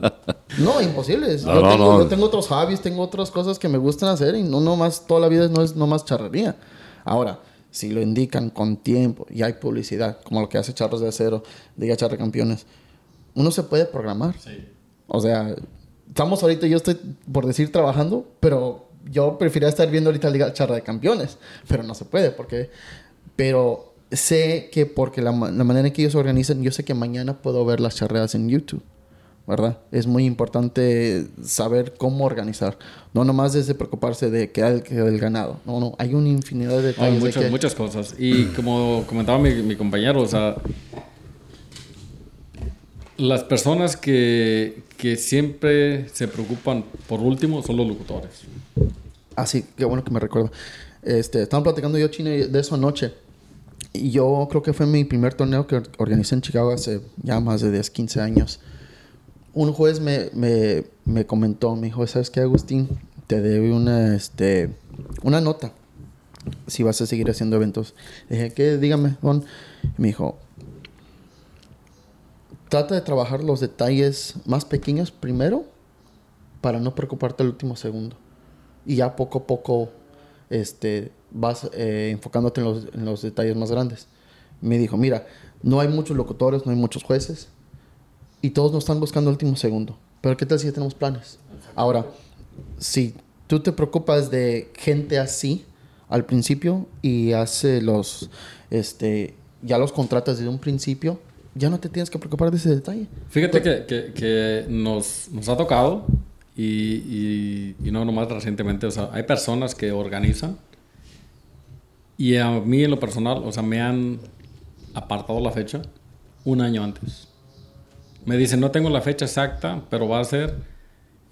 [SPEAKER 1] no, imposible. yo, tengo, otros hobbies, tengo otras cosas que me gustan hacer y no nomás toda la vida no es nomás charrería. Ahora, si lo indican con tiempo y hay publicidad, como lo que hace Charros de Acero, diga Charre Campeones, uno se puede programar. Sí. O sea, estamos ahorita, yo estoy, por decir, trabajando, pero yo preferiría estar viendo ahorita la Liga Charra de Campeones, pero no se puede, porque, pero sé que porque la, la manera en que ellos organizan, yo sé que mañana puedo ver las charreas en YouTube. ¿verdad? Es muy importante saber cómo organizar. No nomás desde preocuparse de que hay el ganado. No, no, hay una infinidad de detalles.
[SPEAKER 3] Hay muchas, muchas cosas. Y como comentaba mi, mi compañero, o sea, las personas que, que siempre se preocupan por último son los locutores.
[SPEAKER 1] Ah, sí, qué bueno que me recuerda. Este, estaban platicando yo, China, de eso anoche. Y yo creo que fue mi primer torneo que organicé en Chicago hace ya más de 10, 15 años. Un juez me, me, me comentó, me dijo, ¿sabes qué, Agustín? Te debe una, este, una nota si vas a seguir haciendo eventos. Le dije, ¿qué? Dígame, Don. Y me dijo, trata de trabajar los detalles más pequeños primero para no preocuparte el último segundo. Y ya poco a poco este, vas eh, enfocándote en los, detalles más grandes. Me dijo, mira, no hay muchos locutores, no hay muchos jueces y todos nos están buscando el último segundo. Pero ¿qué tal si ya tenemos planes? Ahora, si tú te preocupas de gente así al principio y hace los, este, ya los contratas desde un principio, ya no te tienes que preocupar de ese detalle.
[SPEAKER 3] Fíjate que, que, que nos, nos, ha tocado y, y, y, no nomás recientemente, o sea, hay personas que organizan y a mí en lo personal, o sea, me han apartado la fecha un año antes. Me dicen, no tengo la fecha exacta, pero va a ser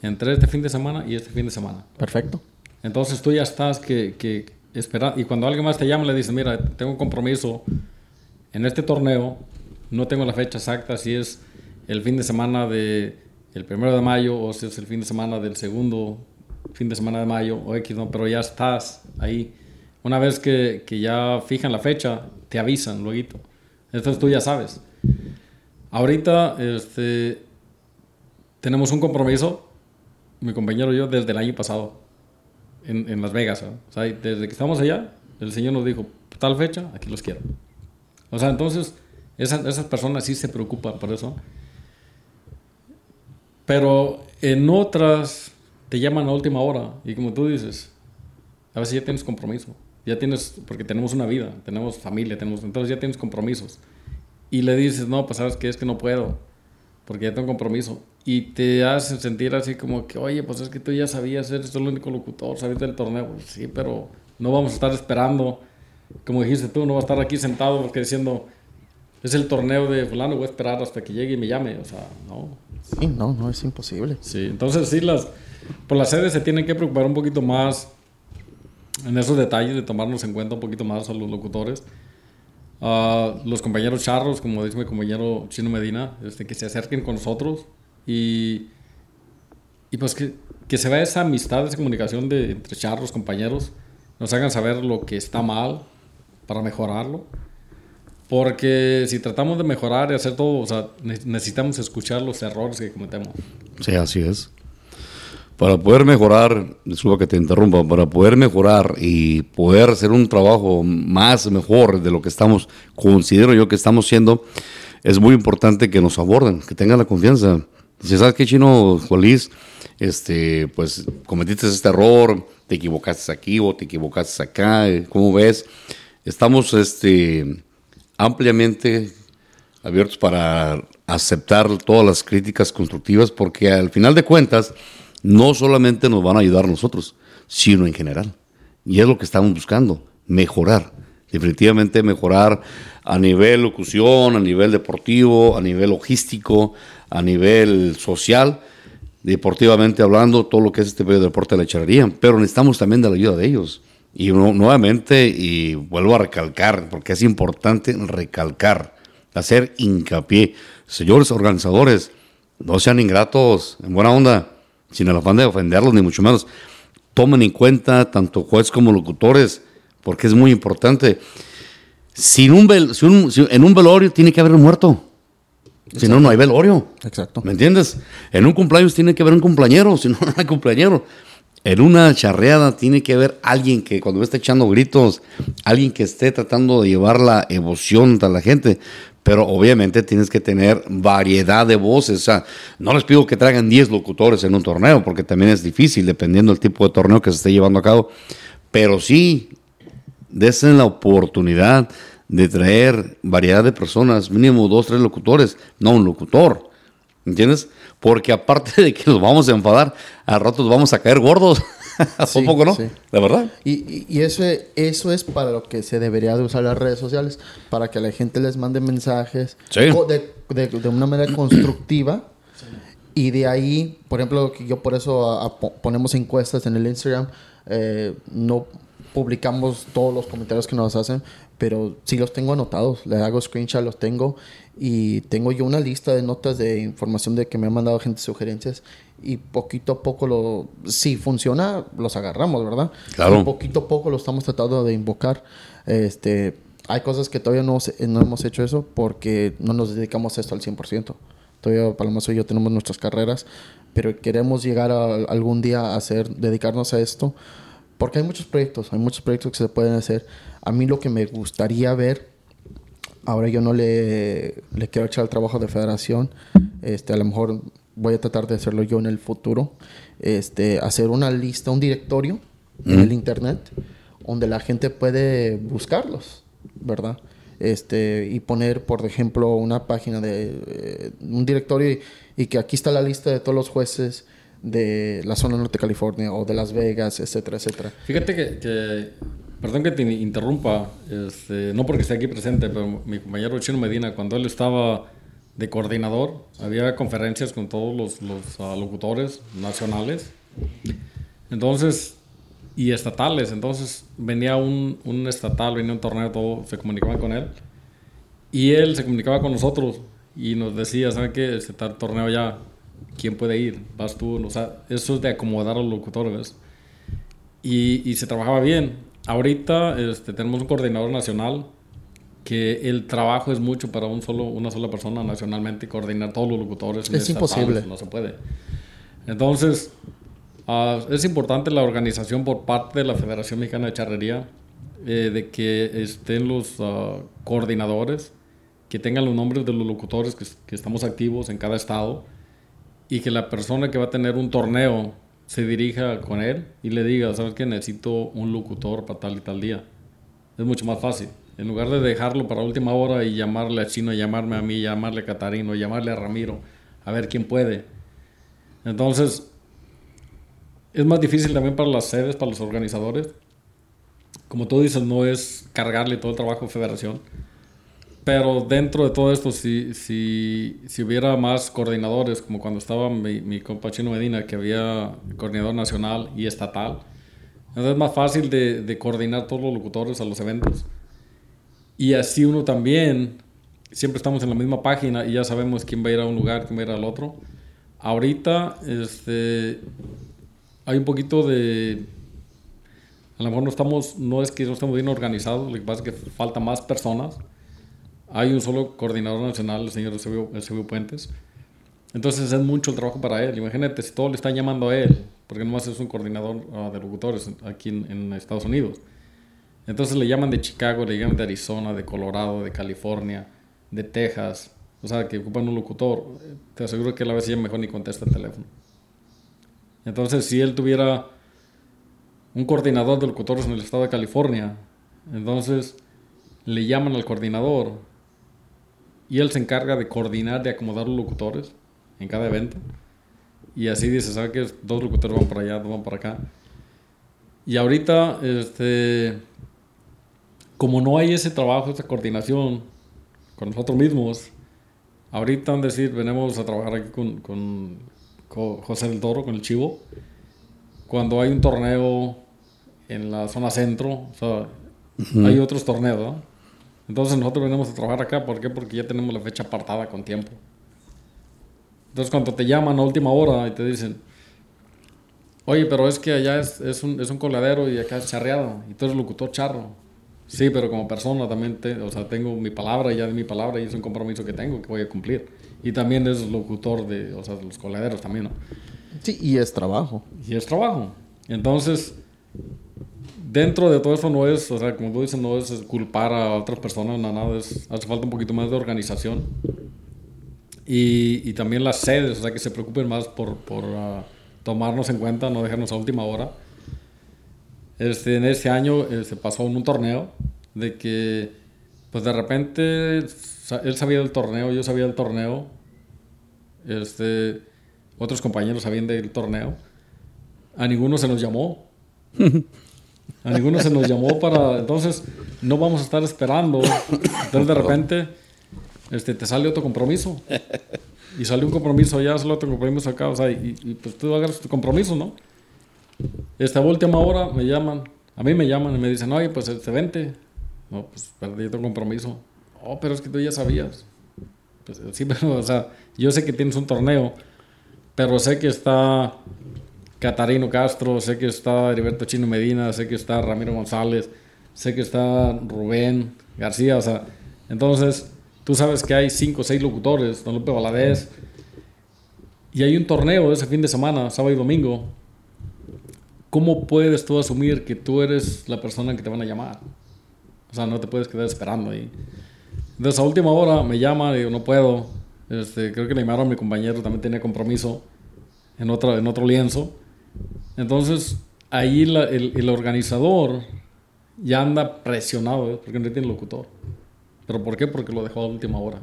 [SPEAKER 3] entre este fin de semana y este fin de semana.
[SPEAKER 1] Perfecto.
[SPEAKER 3] Entonces tú ya estás que, que esperando. Y cuando alguien más te llama, le dices, mira, tengo un compromiso en este torneo, no tengo la fecha exacta, si es el fin de semana de el primero de mayo o si es el fin de semana del segundo fin de semana de mayo o X, no, pero ya estás ahí. Una vez que, que ya fijan la fecha, te avisan luego. Entonces tú ya sabes. Ahorita este, tenemos un compromiso, mi compañero y yo, desde el año pasado, en, en Las Vegas. O sea, desde que estamos allá, el Señor nos dijo, tal fecha, aquí los quiero. O sea, entonces, esas, esas personas sí se preocupan por eso. Pero en otras te llaman a última hora y como tú dices, a veces ya tienes compromiso, ya tienes, porque tenemos una vida, tenemos familia, tenemos, entonces ya tienes compromisos y le dices, no, pues sabes que es que no puedo, porque ya tengo compromiso. Y te hace sentir así como que, oye, pues es que tú ya sabías, eres el único locutor, sabes del torneo. Pues sí, pero no vamos a estar esperando, como dijiste tú, no va a estar aquí sentado porque diciendo, es el torneo de fulano, voy a esperar hasta que llegue y me llame. O sea, no.
[SPEAKER 1] Sí, no, no, es imposible.
[SPEAKER 3] Sí, entonces sí, las, por las sedes se tienen que preocupar un poquito más en esos detalles de tomarnos en cuenta un poquito más a los locutores. Uh, los compañeros charros, como dice mi compañero Chino Medina, este, que se acerquen con nosotros y, y pues que, que se vea esa amistad, esa comunicación de, entre charros, compañeros, nos hagan saber lo que está mal para mejorarlo. Porque si tratamos de mejorar y hacer todo, o sea, necesitamos escuchar los errores que cometemos.
[SPEAKER 2] Sí, así es para poder mejorar, disculpa que te interrumpa, para poder mejorar y poder hacer un trabajo más mejor de lo que estamos, considero yo que estamos siendo, es muy importante que nos aborden, que tengan la confianza. Si sabes que chino, Juanis, este, pues cometiste este error, te equivocaste aquí o te equivocaste acá, ¿cómo ves? Estamos este, ampliamente abiertos para aceptar todas las críticas constructivas porque al final de cuentas, no solamente nos van a ayudar nosotros, sino en general. Y es lo que estamos buscando, mejorar. Definitivamente mejorar a nivel locución, a nivel deportivo, a nivel logístico, a nivel social, deportivamente hablando, todo lo que es este medio de deporte de la charrería. Pero necesitamos también de la ayuda de ellos. Y nuevamente, y vuelvo a recalcar, porque es importante recalcar, hacer hincapié. Señores organizadores, no sean ingratos, en buena onda sin el afán de ofenderlos, ni mucho menos. Tomen en cuenta tanto jueces como locutores, porque es muy importante. Sin un, en un velorio tiene que haber un muerto. Si no, no hay velorio.
[SPEAKER 1] Exacto.
[SPEAKER 2] ¿Me entiendes? En un cumpleaños tiene que haber un cumpleañero, si no, no hay cumpleañero. En una charreada tiene que haber alguien que cuando esté echando gritos, alguien que esté tratando de llevar la emoción a la gente pero obviamente tienes que tener variedad de voces. O sea, no les pido que traigan 10 locutores en un torneo, porque también es difícil, dependiendo del tipo de torneo que se esté llevando a cabo. Pero sí, desen la oportunidad de traer variedad de personas, mínimo dos, tres locutores, no un locutor. ¿Entiendes? Porque aparte de que nos vamos a enfadar, a ratos vamos a caer gordos. Sí, poco, ¿no? La verdad.
[SPEAKER 1] Y, y, eso, eso es para lo que se debería de usar las redes sociales, para que la gente les mande mensajes de, de, de, una manera constructiva. Y de ahí, por ejemplo, yo por eso ponemos encuestas en el Instagram. Eh, no publicamos todos los comentarios que nos hacen, pero sí los tengo anotados, le hago screenshot, los tengo y tengo yo una lista de notas de información de que me ha mandado gente sugerencias y poquito a poco lo si funciona los agarramos, ¿verdad?
[SPEAKER 2] Claro.
[SPEAKER 1] Y poquito a poco lo estamos tratando de invocar. Este, hay cosas que todavía no, no hemos hecho eso porque no nos dedicamos a esto al 100%. Todavía Palomazo y yo tenemos nuestras carreras, pero queremos llegar a, algún día a hacer dedicarnos a esto porque hay muchos proyectos, hay muchos proyectos que se pueden hacer. A mí lo que me gustaría ver, ahora yo no le, le quiero echar el trabajo de federación, este, a lo mejor voy a tratar de hacerlo yo en el futuro, este, hacer una lista, un directorio en el internet donde la gente puede buscarlos, ¿verdad? Este, y poner, por ejemplo, una página de eh, un directorio y, y, que aquí está la lista de todos los jueces de la zona norte de California o de Las Vegas, etcétera, etcétera.
[SPEAKER 3] Fíjate que, que perdón que te interrumpa, este, no porque esté aquí presente, pero mi compañero Chino Medina, cuando él estaba de coordinador, había conferencias con todos los, los uh, locutores nacionales, entonces, y estatales, entonces venía un, un estatal, venía un torneo, todo, se comunicaban con él, y él se comunicaba con nosotros y nos decía, ¿saben qué? Este torneo ya quién puede ir, vas tú, o sea, eso es de acomodar a los locutores. Y, y se trabajaba bien. Ahorita este, tenemos un coordinador nacional que el trabajo es mucho para un solo, una sola persona nacionalmente coordinar todos los locutores.
[SPEAKER 1] Es imposible.
[SPEAKER 3] No se puede. Entonces, uh, es importante la organización por parte de la Federación Mexicana de Charrería, eh, de que estén los uh, coordinadores, que tengan los nombres de los locutores que, que estamos activos en cada estado y que la persona que va a tener un torneo se dirija con él y le diga, ¿sabes qué? Necesito un locutor para tal y tal día. Es mucho más fácil. En lugar de dejarlo para última hora y llamarle a Chino, llamarme a mí, llamarle a Catarino, llamarle a Ramiro, a ver quién puede. Entonces, es más difícil también para las sedes, para los organizadores. Como tú dices, no es cargarle todo el trabajo a Federación pero dentro de todo esto, si, si, si hubiera más coordinadores, como cuando estaba mi, mi compa Chino Medina, que había coordinador nacional y estatal, entonces es más fácil de, de, coordinar todos los locutores a los eventos. Y así uno también, siempre estamos en la misma página y ya sabemos quién va a ir a un lugar, quién va a ir al otro. Ahorita este, hay un poquito de... A lo mejor no, estamos, no es que no estemos bien organizados, lo que pasa es que falta más personas hay un solo coordinador nacional, el señor Eusebio Puentes. Entonces es mucho el trabajo para él. Imagínate si todo le están llamando a él, porque nomás es un coordinador uh, de locutores aquí en, en, Estados Unidos. Entonces le llaman de Chicago, le llaman de Arizona, de Colorado, de California, de Texas. O sea, que ocupan un locutor. Te aseguro que él a veces ya mejor ni contesta el teléfono. Entonces, si él tuviera un coordinador de locutores en el estado de California, entonces le llaman al coordinador y él se encarga de coordinar, de acomodar los locutores en cada evento. Y así dice, ¿sabes qué? Dos locutores van para allá, dos van para acá. Y ahorita, este, como no hay ese trabajo, esa coordinación con nosotros mismos, ahorita han decir, venimos a trabajar aquí con, con, con, José del Toro, con el Chivo. Cuando hay un torneo en la zona centro, o sea, uh -huh. hay otros torneos, ¿no? Entonces nosotros venimos a trabajar acá, ¿por qué? Porque ya tenemos la fecha apartada con tiempo. Entonces cuando te llaman a última hora y te dicen, oye, pero es que allá es, es, un, es un coladero y acá es charreado, y tú eres locutor charro. Sí, pero como persona también, te, o sea, tengo mi palabra, ya de mi palabra, y es un compromiso que tengo, que voy a cumplir. Y también es locutor de, o sea, de los coladeros también, ¿no?
[SPEAKER 1] Sí, y es trabajo.
[SPEAKER 3] Y es trabajo. Entonces, dentro de todo eso no es, o sea, como tú dices, no es culpar a otras personas, nada, nada, es, hace falta un poquito más de organización. Y, y también las sedes, o sea, que se preocupen más por, por uh, tomarnos en cuenta, no dejarnos a última hora. Este, en este año eh, se pasó en un torneo de que, pues de repente, él sabía del torneo, yo sabía del torneo, este, otros compañeros sabían del torneo, a ninguno se nos llamó. A ninguno se nos llamó para. Entonces, no vamos a estar esperando. Entonces, de repente, este, te sale otro compromiso. Y sale un compromiso allá, sale otro compromiso acá. O sea, y, pues tú agarras tu compromiso, ¿no? Esta última hora me llaman. A mí me llaman y me dicen, oye, pues este, vente. No, pues yo tengo compromiso. Oh, pero es que tú ya sabías. Pues, sí, pero, o sea, yo sé que tienes un torneo, pero sé que está Catarino Castro, sé que está Heriberto Chino Medina, sé que está Ramiro González, sé que está Rubén García, o sea, entonces tú sabes que hay cinco o seis locutores, Don Lupe Valadez, y hay un torneo ese fin de semana, sábado y domingo. ¿Cómo puedes tú asumir que tú eres la persona que te van a llamar? O sea, no te puedes quedar esperando ahí. Entonces, a última hora me llaman y digo, no puedo. Este, creo que le llamaron mi compañero, también tenía compromiso en, otra, en otro lienzo. Entonces, ahí el, el, organizador ya anda presionado, ¿eh? porque no tiene locutor. ¿Pero por qué? Porque lo dejó a última hora.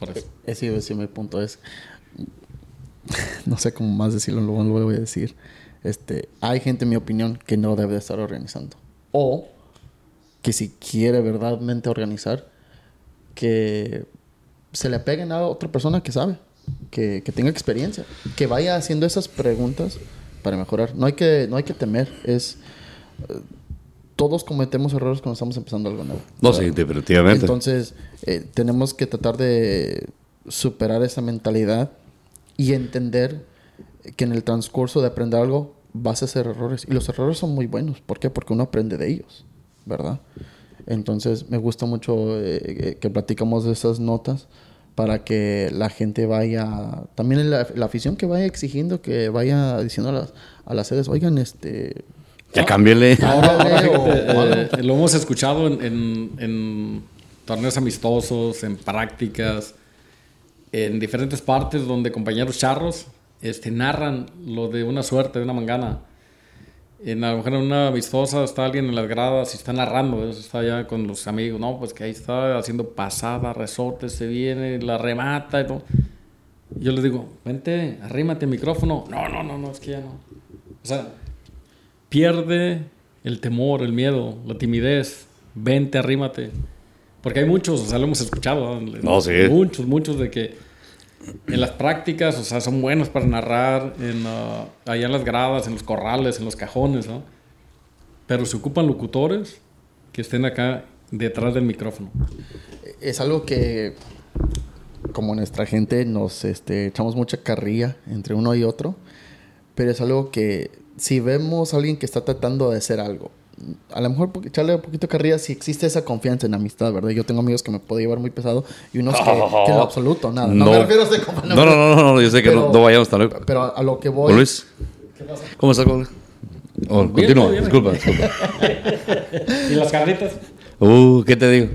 [SPEAKER 1] Por eso. E-, ese, ese mi punto es, no sé cómo más decirlo, luego lo voy a decir. Este, hay gente, en mi opinión, que no debe estar organizando. O que si quiere verdaderamente organizar, que se le peguen a otra persona que sabe, que, que, tenga experiencia, que vaya haciendo esas preguntas para mejorar. No hay que, no hay que temer, es... Todos cometemos errores cuando estamos empezando algo nuevo.
[SPEAKER 2] No, sí, definitivamente.
[SPEAKER 1] Entonces, eh, tenemos que tratar de superar esa mentalidad y entender que en el transcurso de aprender algo vas a hacer errores. Y los errores son muy buenos. ¿Por qué? Porque uno aprende de ellos, ¿verdad? Entonces me gusta mucho eh, eh, que platicamos de esas notas para que la gente vaya, también la, afición que vaya exigiendo, que vaya diciendo a las, a las sedes, oigan, este...
[SPEAKER 2] Ya cámbiale.
[SPEAKER 3] Ahora, eh, lo hemos escuchado en, en, torneos amistosos, en prácticas, en diferentes partes donde compañeros charros este, narran lo de una suerte, de una mangana en a lo mejor en una vistosa está alguien en las gradas y está narrando, está allá con los amigos, no, pues que ahí está haciendo pasada, resorte, se viene, la remata y todo. yo les digo, vente, arrímate el micrófono. No, no, no, no, es que ya no. O sea, pierde el temor, el miedo, la timidez. Vente, arrímate. Porque hay muchos, o sea, lo hemos escuchado.
[SPEAKER 2] No, sí.
[SPEAKER 3] Muchos, muchos de que en las prácticas, o sea, son buenos para narrar, en, uh, allá en las gradas, en los corrales, en los cajones, ¿no? Pero se ocupan locutores que estén acá detrás del micrófono.
[SPEAKER 1] Es algo que, como nuestra gente, nos este, echamos mucha carrilla entre uno y otro, pero es algo que si vemos a alguien que está tratando de hacer algo a lo mejor echarle un poquito carrilla si existe esa confianza en amistad, ¿verdad? Yo tengo amigos que me puedo llevar muy pesado y unos que, que en absoluto, nada. No, me refiero a ese
[SPEAKER 2] no, no, no, no, no, yo sé que no, no, vayamos tan
[SPEAKER 1] Pero a lo que voy.
[SPEAKER 2] Luis, ¿cómo estás, Oh, continúa, disculpa, disculpa.
[SPEAKER 3] ¿Y las carritas?
[SPEAKER 2] Uh, ¿qué te digo?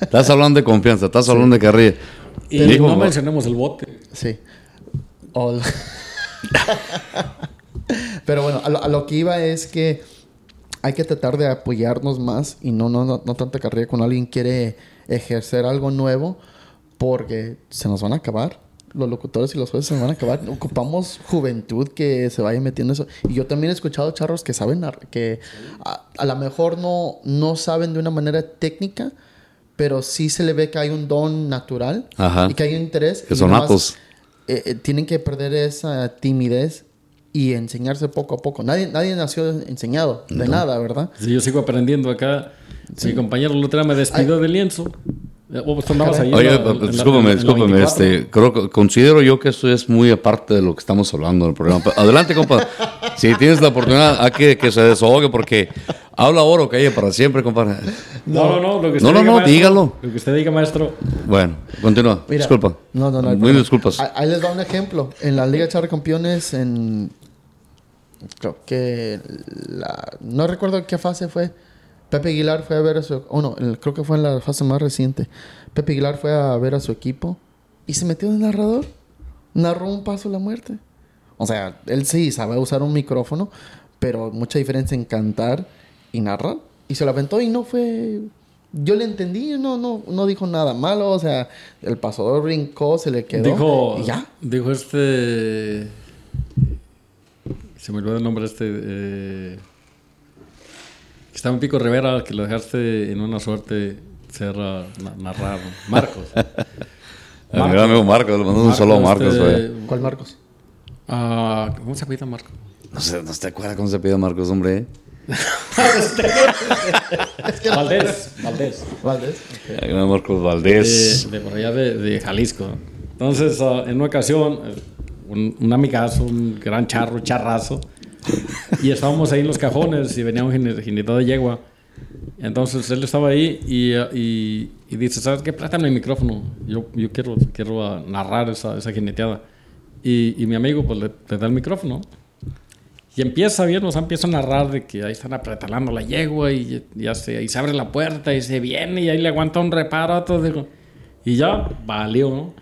[SPEAKER 2] Estás hablando de confianza, estás hablando de carrilla.
[SPEAKER 3] Y no mencionemos el bote.
[SPEAKER 1] Sí. Pero bueno, a lo que iba es que hay que tratar de apoyarnos más y no, no, no, no tanta carrera cuando alguien quiere ejercer algo nuevo porque se nos van a acabar. Los locutores y los jueces se van a acabar. Ocupamos juventud que se vaya metiendo eso. Y yo también he escuchado charros que saben, que a, a lo mejor no, no saben de una manera técnica, pero sí se le ve que hay un don natural y que hay un interés.
[SPEAKER 2] Que son natos.
[SPEAKER 1] Eh, eh, tienen que perder esa timidez y enseñarse poco a poco. Nadie, nadie nació enseñado de nada, ¿verdad?
[SPEAKER 3] Sí, yo sigo aprendiendo acá. Mi compañero Lutera me despidió del lienzo.
[SPEAKER 2] Pues, Oye, discúlpame, discúlpame. Este, creo, considero yo que esto es muy aparte de lo que estamos hablando en el programa. Adelante, compa. si tienes la oportunidad, hay que, que se desahogue porque habla oro que haya para siempre, compadre.
[SPEAKER 3] No, no, no. Lo que
[SPEAKER 2] usted no, no, no, dígalo.
[SPEAKER 3] Lo que usted diga, maestro.
[SPEAKER 2] Bueno, continúa. Disculpa.
[SPEAKER 1] No, no, no.
[SPEAKER 2] Muy disculpas.
[SPEAKER 1] Ahí les da un ejemplo. En la Liga de Campeones, en creo que la, no recuerdo qué fase fue. Pepe Aguilar fue a ver a su, oh no, creo que fue en la fase más reciente. Pepe Aguilar fue a ver a su equipo y se metió de narrador. Narró un paso a la muerte. O sea, él sí sabe usar un micrófono, pero mucha diferencia en cantar y narrar. Y se lo aventó y no fue yo le entendí, no, no, no dijo nada malo, o sea, el pasador brincó, se le quedó.
[SPEAKER 3] Dijo,
[SPEAKER 1] y ya.
[SPEAKER 3] Dijo este se me olvidó el nombre este. Eh, estaba en Pico Rivera, que lo dejaste en una suerte ser narrado. Marcos.
[SPEAKER 2] Mi amigo Marcos, le mandó un solo Marcos. Este,
[SPEAKER 1] ¿Cuál Marcos?
[SPEAKER 3] Ah, ¿Cómo se pide Marcos?
[SPEAKER 2] No sé, no te acuerdas cómo se pide Marcos, hombre.
[SPEAKER 3] Valdés, Valdés.
[SPEAKER 1] Valdés.
[SPEAKER 2] Va Marcos Valdés.
[SPEAKER 3] De, de por allá de, de Jalisco. Entonces, ah, en una ocasión, eh, un, un amigazo, un gran charro, charrazo, y estábamos ahí en los cajones y venía un jinete de yegua. Entonces él estaba ahí y, y, y dice, ¿sabes qué? Préstame el micrófono. Yo, yo quiero, quiero narrar esa, esa jineteada. Y, y mi amigo pues le, le da el micrófono. Y empieza bien, o sea, empieza a narrar de que ahí están apretalando la yegua y, ya se, y se abre la puerta y se viene y ahí le aguanta un reparo digo, y ya valió, ¿no?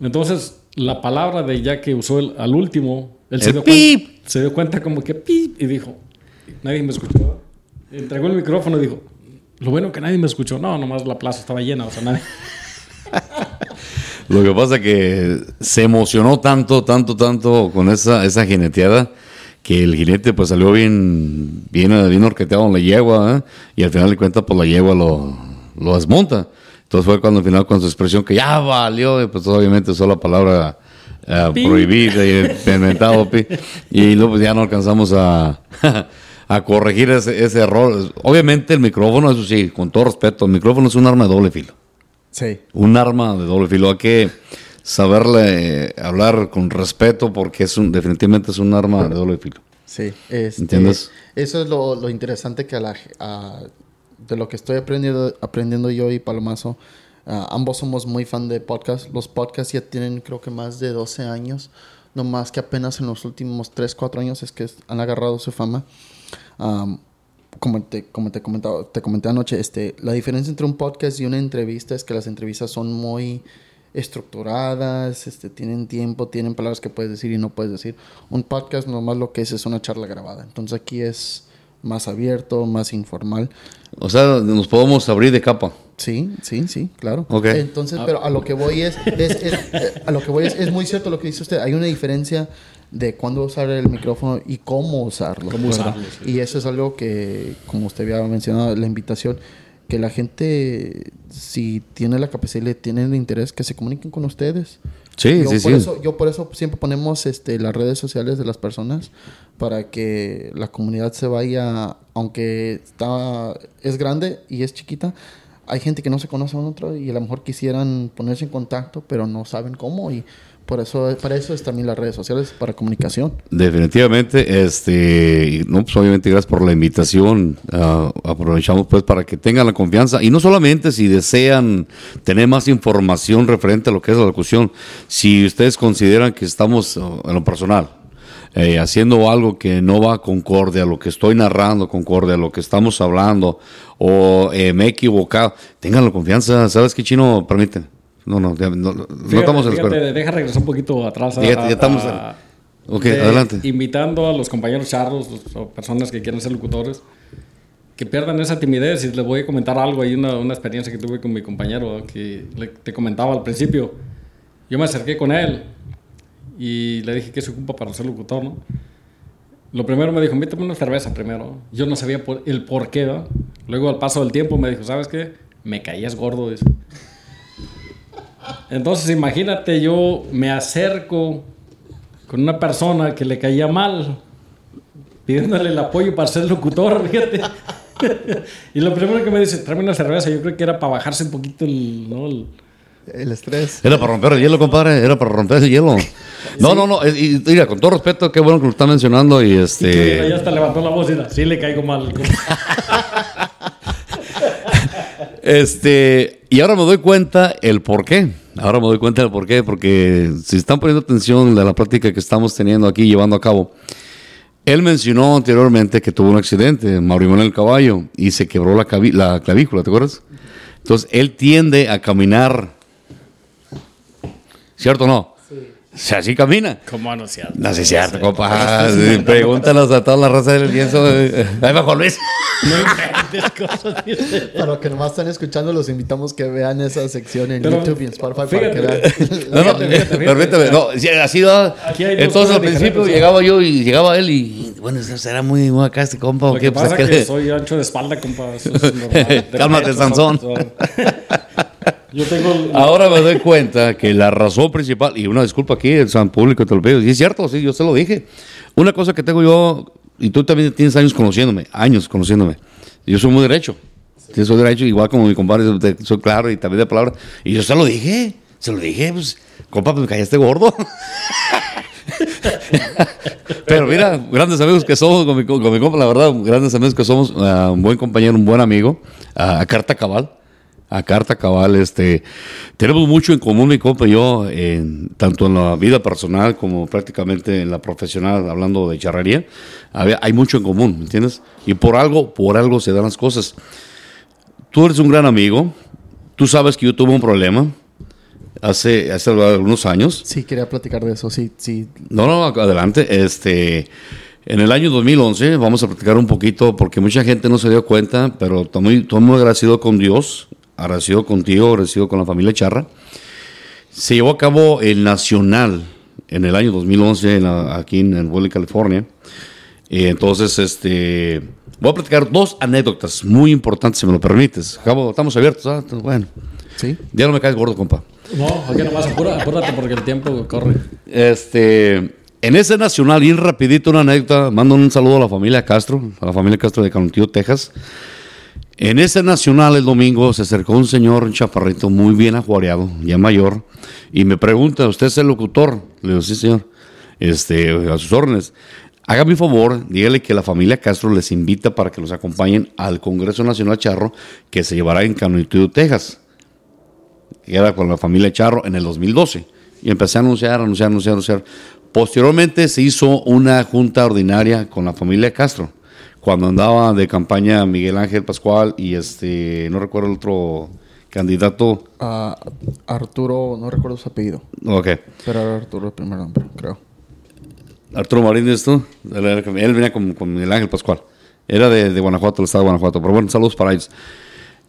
[SPEAKER 3] Entonces, la palabra de ya que usó el- al último, él se
[SPEAKER 2] El
[SPEAKER 3] dio,
[SPEAKER 2] pip.
[SPEAKER 3] cuen- se dio cuenta como que pip y dijo, nadie me escuchó. Entregó el micrófono y dijo, lo bueno que nadie me escuchó. No, nomás la plaza estaba llena, o sea, nadie.
[SPEAKER 2] Lo que pasa que se emocionó tanto, tanto, tanto con esa, esa jineteada que el jinete pues salió bien, bien, bien orqueteado en la yegua ¿eh? y al final de cuentas pues la yegua lo, lo desmonta. Entonces fue cuando al final con su expresión que ya valió, y, pues obviamente usó la palabra
[SPEAKER 3] Pi.
[SPEAKER 2] prohibida y inventado pi. y luego pues ya no alcanzamos a, a corregir ese, ese error. Obviamente el micrófono, eso sí, con todo respeto, el micrófono es un arma de doble filo
[SPEAKER 1] Sí.
[SPEAKER 2] un arma de doble filo. Hay que saberle hablar con respeto porque es un, definitivamente es un arma de doble filo.
[SPEAKER 1] Sí, este,
[SPEAKER 2] ¿Entiendes?
[SPEAKER 1] Eso es lo, lo interesante que a la, a- de lo que estoy aprendiendo, aprendiendo yo y Palomazo. ah, ambos somos muy fan de podcast. Los podcasts ya tienen creo que más de 12 años. No más que apenas en los últimos 3, 4 años es que han agarrado su fama. Am, como te, como te, comentaba, te comenté anoche, este, la diferencia entre un podcast y una entrevista es que las entrevistas son muy estructuradas, este, tienen tiempo, tienen palabras que puedes decir y no puedes decir. Un podcast nomás lo que es es una charla grabada. Entonces aquí es más abierto, más informal.
[SPEAKER 2] O sea, nos podemos abrir de capa.
[SPEAKER 1] Sí, sí, sí, claro.
[SPEAKER 2] Ok.
[SPEAKER 1] Entonces, pero a lo que voy es, es- es- eh, a lo que voy es, es muy cierto lo que dice usted. Hay una diferencia de cuándo usar el micrófono y cómo usarlo.
[SPEAKER 3] Cómo usarlo, sí.
[SPEAKER 1] Y eso es algo que, como usted había mencionado, la invitación, que la gente, si tiene la capacidad y tiene el interés, que se comuniquen con ustedes.
[SPEAKER 2] Sí,
[SPEAKER 1] yo
[SPEAKER 2] sí,
[SPEAKER 1] por
[SPEAKER 2] sí.
[SPEAKER 1] Eso, yo por eso siempre ponemos este, las redes sociales de las personas para que la comunidad se vaya, aunque está, es grande y es chiquita, hay gente que no se conoce a un otro y a lo mejor quisieran ponerse en contacto, pero no saben cómo y por eso, para eso es también las redes sociales, para comunicación.
[SPEAKER 2] Definitivamente, este, no, pues obviamente gracias por la invitación. Ah, aprovechamos pues para que tengan la confianza y no solamente si desean tener más información referente a lo que es la locución, si ustedes consideran que estamos oh, en lo personal eh, haciendo algo que no va concorde a lo que estoy narrando, concorde a lo que estamos hablando o eh, me he equivocado, tengan la confianza. ¿Sabes qué chino? Permíteme. No, no, ya, no, no
[SPEAKER 3] Fíjate,
[SPEAKER 2] estamos en
[SPEAKER 3] fíjate, deja regresar un poquito atrás. a-
[SPEAKER 2] ya estamos
[SPEAKER 3] a-
[SPEAKER 2] Ok,
[SPEAKER 3] de-
[SPEAKER 2] adelante.
[SPEAKER 3] Invitando a los compañeros charros o personas que quieran ser locutores que pierdan esa timidez. Y les voy a comentar algo. Hay una, una experiencia que tuve con mi compañero que le- te comentaba al principio. Yo me acerqué con él y le dije que se ocupa para ser locutor, ¿no? Lo primero me dijo, invítame una cerveza primero. Yo no sabía por- el por qué, ¿no? Luego al paso del tiempo me dijo, ¿sabes qué? Me caías gordo, dice. Entonces imagínate, yo me acerco con una persona que le caía mal, pidiéndole el apoyo para ser locutor, fíjate. y lo primero que me dice, tráeme una cerveza, yo creo que era para bajarse un poquito el... ¿no? el-
[SPEAKER 1] El estrés.
[SPEAKER 2] Era para romper el hielo, compadre. Era para romper el hielo. No, no, no. eh, Y, mira, con todo respeto, qué bueno que lo está mencionando. Y
[SPEAKER 3] y ya
[SPEAKER 2] este.
[SPEAKER 3] hasta levantó la voz y dijo, sí le caigo mal.
[SPEAKER 2] Este. Y ahora me doy cuenta el por qué. Ahora me doy cuenta del por qué. Porque si están poniendo atención de la práctica que estamos teniendo aquí, llevando a cabo. Él mencionó anteriormente que tuvo un accidente, Mauricio Manuel Caballo, y se quebró la, la clavícula, ¿te acuerdas? Entonces, él tiende a caminar. ¿Cierto o no? O sea, así camina.
[SPEAKER 3] ¿Cómo no sea?
[SPEAKER 2] No, sí cierto, compa. Pregúntanos a toda la raza del lienzo. Ahí va Juan Luis.
[SPEAKER 3] No inventes cosas.
[SPEAKER 1] Para los que nomás están escuchando, los invitamos que vean esa sección en
[SPEAKER 3] Pero,
[SPEAKER 1] YouTube y en Spotify
[SPEAKER 3] fíjate,
[SPEAKER 1] para que vean.
[SPEAKER 2] No, no, permíteme. No, sí, así va.
[SPEAKER 3] Aquí hay dos
[SPEAKER 2] Entonces al principio llegaba yo y llegaba él y. Bueno, será muy, muy acá este compa o
[SPEAKER 3] Lo
[SPEAKER 2] qué.
[SPEAKER 3] que
[SPEAKER 2] Pues,
[SPEAKER 3] pasa es que soy ancho de espalda, compa. Eso es normal.
[SPEAKER 2] Cálmate, Sansón.
[SPEAKER 3] Yo tengo... el-
[SPEAKER 2] Ahora me doy cuenta que la razón principal, y una disculpa aquí, el San Público te lo pido, y es cierto, sí, yo se lo dije. Una cosa que tengo yo y tú también tienes años conociéndome, años conociéndome. Yo soy muy derecho. Sí. soy derecho, igual como mi compadre, soy claro y también de palabra. Y yo se lo dije, se lo dije, pues, compa, pues me callaste gordo. Pero mira, grandes amigos que somos con mi, con mi compa, la verdad, grandes amigos que somos, uh, un buen compañero, un buen amigo, uh, a carta cabal. A carta cabal, este, tenemos mucho en común mi compa y yo, en, tanto en la vida personal como prácticamente en la profesional, hablando de charrería, hay mucho en común, ¿me entiendes? Y por algo, por algo se dan las cosas. Tú eres un gran amigo, tú sabes que yo tuve un problema, hace, hace algunos años.
[SPEAKER 1] Sí, quería platicar de eso, sí, sí.
[SPEAKER 2] No, no, adelante. Este, en el año 2011, vamos a platicar un poquito, porque mucha gente no se dio cuenta, pero estoy muy, estoy muy agradecido con Dios, agradecido contigo, agradecido con la familia Charra. Se llevó a cabo el Nacional en el año 2011 en la, aquí en, en Huele, California. Y entonces, este, voy a platicar dos anécdotas muy importantes, si me lo permites. Acabo, estamos abiertos, ¿ah? bueno.
[SPEAKER 1] Sí.
[SPEAKER 2] Ya no me caes gordo, compa.
[SPEAKER 3] No, aquí nomás, apúrate porque el tiempo corre.
[SPEAKER 2] Este, en ese nacional, bien rapidito, una anécdota, mando un saludo a la familia Castro, a la familia Castro de Canutillo, Texas. En ese nacional el domingo se acercó un señor, un chaparrito muy bien ajuareado, ya mayor, y me pregunta, ¿usted es el locutor? Le digo, sí, señor, este, a sus órdenes. Hágame un favor, dígale que la familia Castro les invita para que los acompañen al Congreso Nacional Charro que se llevará en Canutillo, Texas era con la familia Charro en el 2012. Y empecé a anunciar, anunciar, anunciar, anunciar. Posteriormente se hizo una junta ordinaria con la familia Castro, cuando andaba de campaña Miguel Ángel Pascual y este, no recuerdo el otro candidato.
[SPEAKER 1] Uh, Arturo, no recuerdo su apellido.
[SPEAKER 2] Ok.
[SPEAKER 1] Pero era Arturo el primer nombre, creo.
[SPEAKER 2] Arturo Marín, ¿tú? Él, él venía con, con, Miguel Ángel Pascual. Era de, de Guanajuato, el estado de Guanajuato. Pero bueno, saludos para ellos.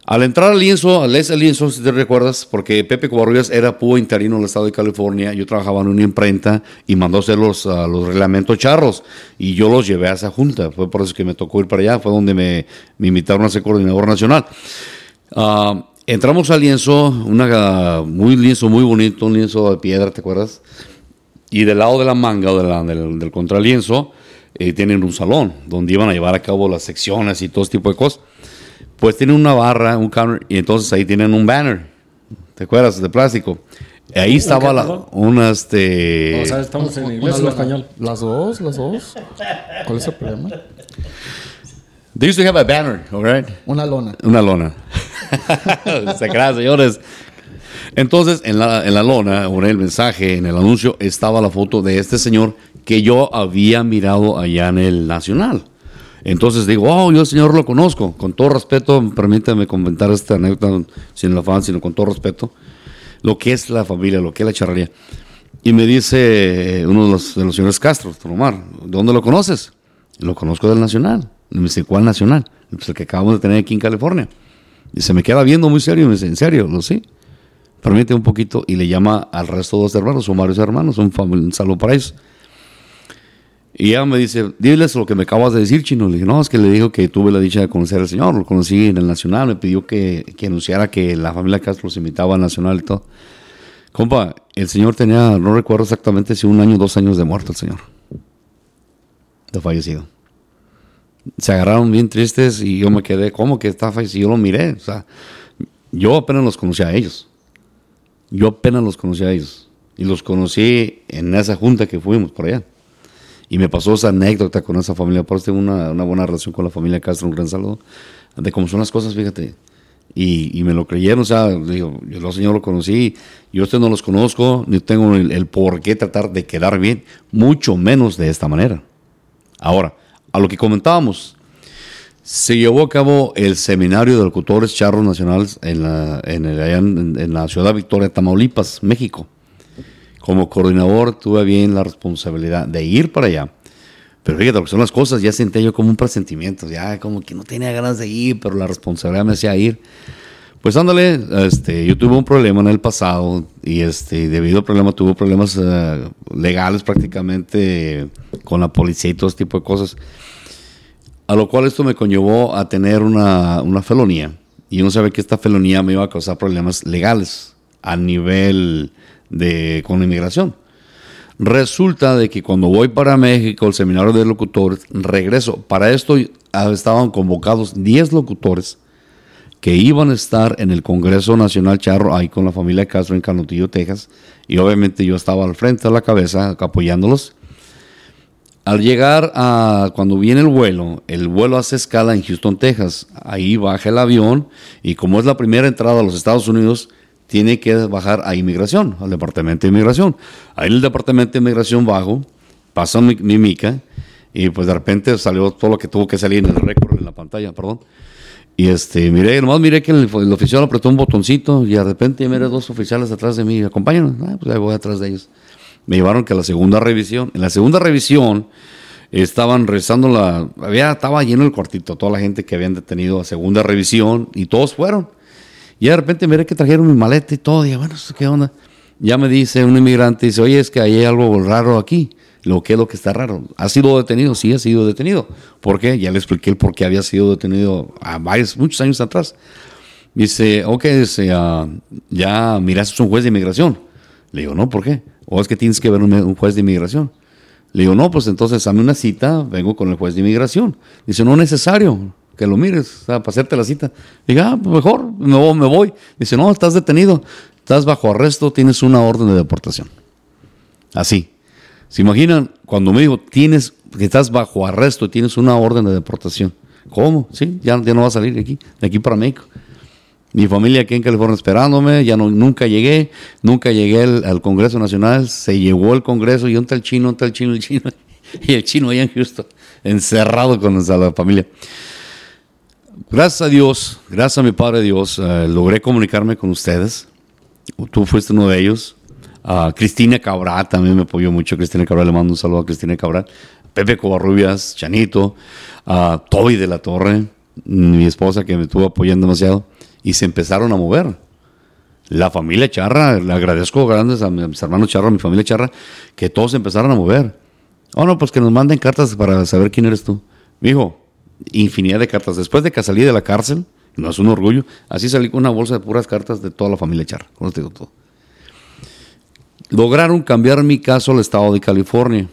[SPEAKER 2] Al entrar al lienzo, al ese lienzo, si te recuerdas, porque Pepe Covarrubias era púa interino del estado de California, yo trabajaba en una imprenta y mandó hacer los, uh, los reglamentos charros y yo los llevé a esa junta. Fue por eso que me tocó ir para allá, fue donde me, me invitaron a ser coordinador nacional. Uh, entramos al lienzo, una, muy lienzo muy bonito, un lienzo de piedra, ¿te acuerdas? Y del lado de la manga o de la, del, del contralienzo eh, tienen un salón donde iban a llevar a cabo las secciones y todo tipo de cosas pues tienen una barra, un counter, y entonces ahí tienen un banner, ¿te acuerdas? De plástico. Ahí estaba la, una, este...
[SPEAKER 3] O sea, estamos en inglés o en español.
[SPEAKER 1] Las dos, las dos. ¿Cuál es el problema?
[SPEAKER 2] They used to have a banner, all right?
[SPEAKER 1] Una lona.
[SPEAKER 2] Una lona. Se crean, señores. Entonces, en la, en la lona, o en el mensaje, en el anuncio, estaba la foto de este señor que yo había mirado allá en el Nacional. Entonces digo, oh, yo el señor lo conozco. Con todo respeto, permítame comentar esta anécdota sin el afán, sino con todo respeto. Lo que es la familia, lo que es la charrería. Y me dice uno de los, de los señores Castro, Omar, ¿de dónde lo conoces? Lo conozco del Nacional. Y me dice, ¿cuál Nacional? Pues el que acabamos de tener aquí en California. Y se me queda viendo muy serio. Y me dice, ¿en serio? Lo sí. Permite un poquito y le llama al resto de los hermanos, son varios hermanos, un, un saludo para ellos. Y ella me dice, diles lo que me acabas de decir, chino. Le dije, no, es que le dijo que tuve la dicha de conocer al señor, lo conocí en el Nacional, me pidió que, que anunciara que la familia Castro los invitaba al Nacional y todo. Compa, el señor tenía, no recuerdo exactamente si un año o dos años de muerto el señor. De fallecido. Se agarraron bien tristes y yo me quedé, ¿cómo que está fallecido? Yo lo miré, o sea, yo apenas los conocí a ellos. Yo apenas los conocí a ellos. Y los conocí en esa junta que fuimos por allá. Y me pasó esa anécdota con esa familia. Por eso tengo una, una, buena relación con la familia Castro. Un gran saludo. De cómo son las cosas, fíjate. Y, y me lo creyeron. O sea, digo, yo los señor lo conocí. Yo usted no los conozco. Ni tengo el, el, por qué tratar de quedar bien. Mucho menos de esta manera. Ahora, a lo que comentábamos. Se llevó a cabo el seminario de locutores charros nacionales en la, en, el, en, en la ciudad de Victoria, Tamaulipas, México como coordinador tuve bien la responsabilidad de ir para allá. Pero fíjate lo que son las cosas, ya sentí yo como un presentimiento, ya como que no tenía ganas de ir, pero la responsabilidad me hacía ir. Pues ándale, este, yo tuve un problema en el pasado y este, debido al problema tuve problemas uh, legales prácticamente con la policía y todo ese tipo de cosas. A lo cual esto me conllevó a tener una, una felonía. Y uno sabe que esta felonía me iba a causar problemas legales a nivel de, con inmigración. Resulta de que cuando voy para México, el seminario de locutores, regreso. Para esto estaban convocados 10 locutores que iban a estar en el Congreso Nacional Charro, ahí con la familia Castro en Canutillo, Texas. Y obviamente yo estaba al frente de la cabeza apoyándolos. Al llegar a, cuando viene el vuelo, el vuelo hace escala en Houston, Texas. Ahí baja el avión y como es la primera entrada a los Estados Unidos, tiene que bajar a inmigración, al departamento de inmigración. Ahí en el departamento de inmigración bajo, pasó mi, mica y pues de repente salió todo lo que tuvo que salir en el récord, en la pantalla, perdón. Y este, miré, nomás miré que el, oficial apretó un botoncito y de repente miré dos oficiales atrás de mí, acompáñanos, ah, pues ahí voy atrás de ellos. Me llevaron que a la segunda revisión, en la segunda revisión estaban rezando la, había, estaba lleno el cuartito, toda la gente que habían detenido a segunda revisión y todos fueron. Y de repente miré que trajeron mi maleta y todo. Y bueno, ¿qué onda? Ya me dice un inmigrante, dice, oye, es que hay algo raro aquí. Lo que es lo que está raro. ¿Ha sido detenido? Sí, ha sido detenido. ¿Por qué? Ya le expliqué el por qué había sido detenido a varios, muchos años atrás. Dice, ok, dice, uh, ya miraste un juez de inmigración. Le digo, no, ¿por qué? O es que tienes que ver un, juez de inmigración. Le digo, no, pues entonces dame una cita, vengo con el juez de inmigración. Dice, no es necesario que lo mires, para hacerte la cita. Diga, ah, pues mejor, me me voy. Dice, no, estás detenido, estás bajo arresto, tienes una orden de deportación. Así. ¿Se imaginan cuando me dijo, tienes, que estás bajo arresto, tienes una orden de deportación? ¿Cómo? Sí, ya, no va a salir de aquí, de aquí para México. Mi familia aquí en California esperándome, ya no, nunca llegué, nunca llegué al, Congreso Nacional, se llevó el Congreso y un tal chino, un tal chino, el chino, y el chino allá en Houston, encerrado con la familia gracias a Dios, gracias a mi Padre Dios, eh, logré comunicarme con ustedes. Tú fuiste uno de ellos. Cristina Cabral también me apoyó mucho. Cristina Cabral, le mando un saludo a Cristina Cabral. Pepe Covarrubias, Chanito, a Toby de la Torre, mi esposa que me estuvo apoyando demasiado. Y se empezaron a mover. La familia Charra, le agradezco grandes a mis hermanos Charra, a mi familia Charra, que todos empezaron a mover. Oh, no, pues que nos manden cartas para saber quién eres tú. Mi hijo, infinidad de cartas. Después de que salí de la cárcel, no es un orgullo, así salí con una bolsa de puras cartas de toda la familia Char. digo todo. Lograron cambiar mi caso al estado de California.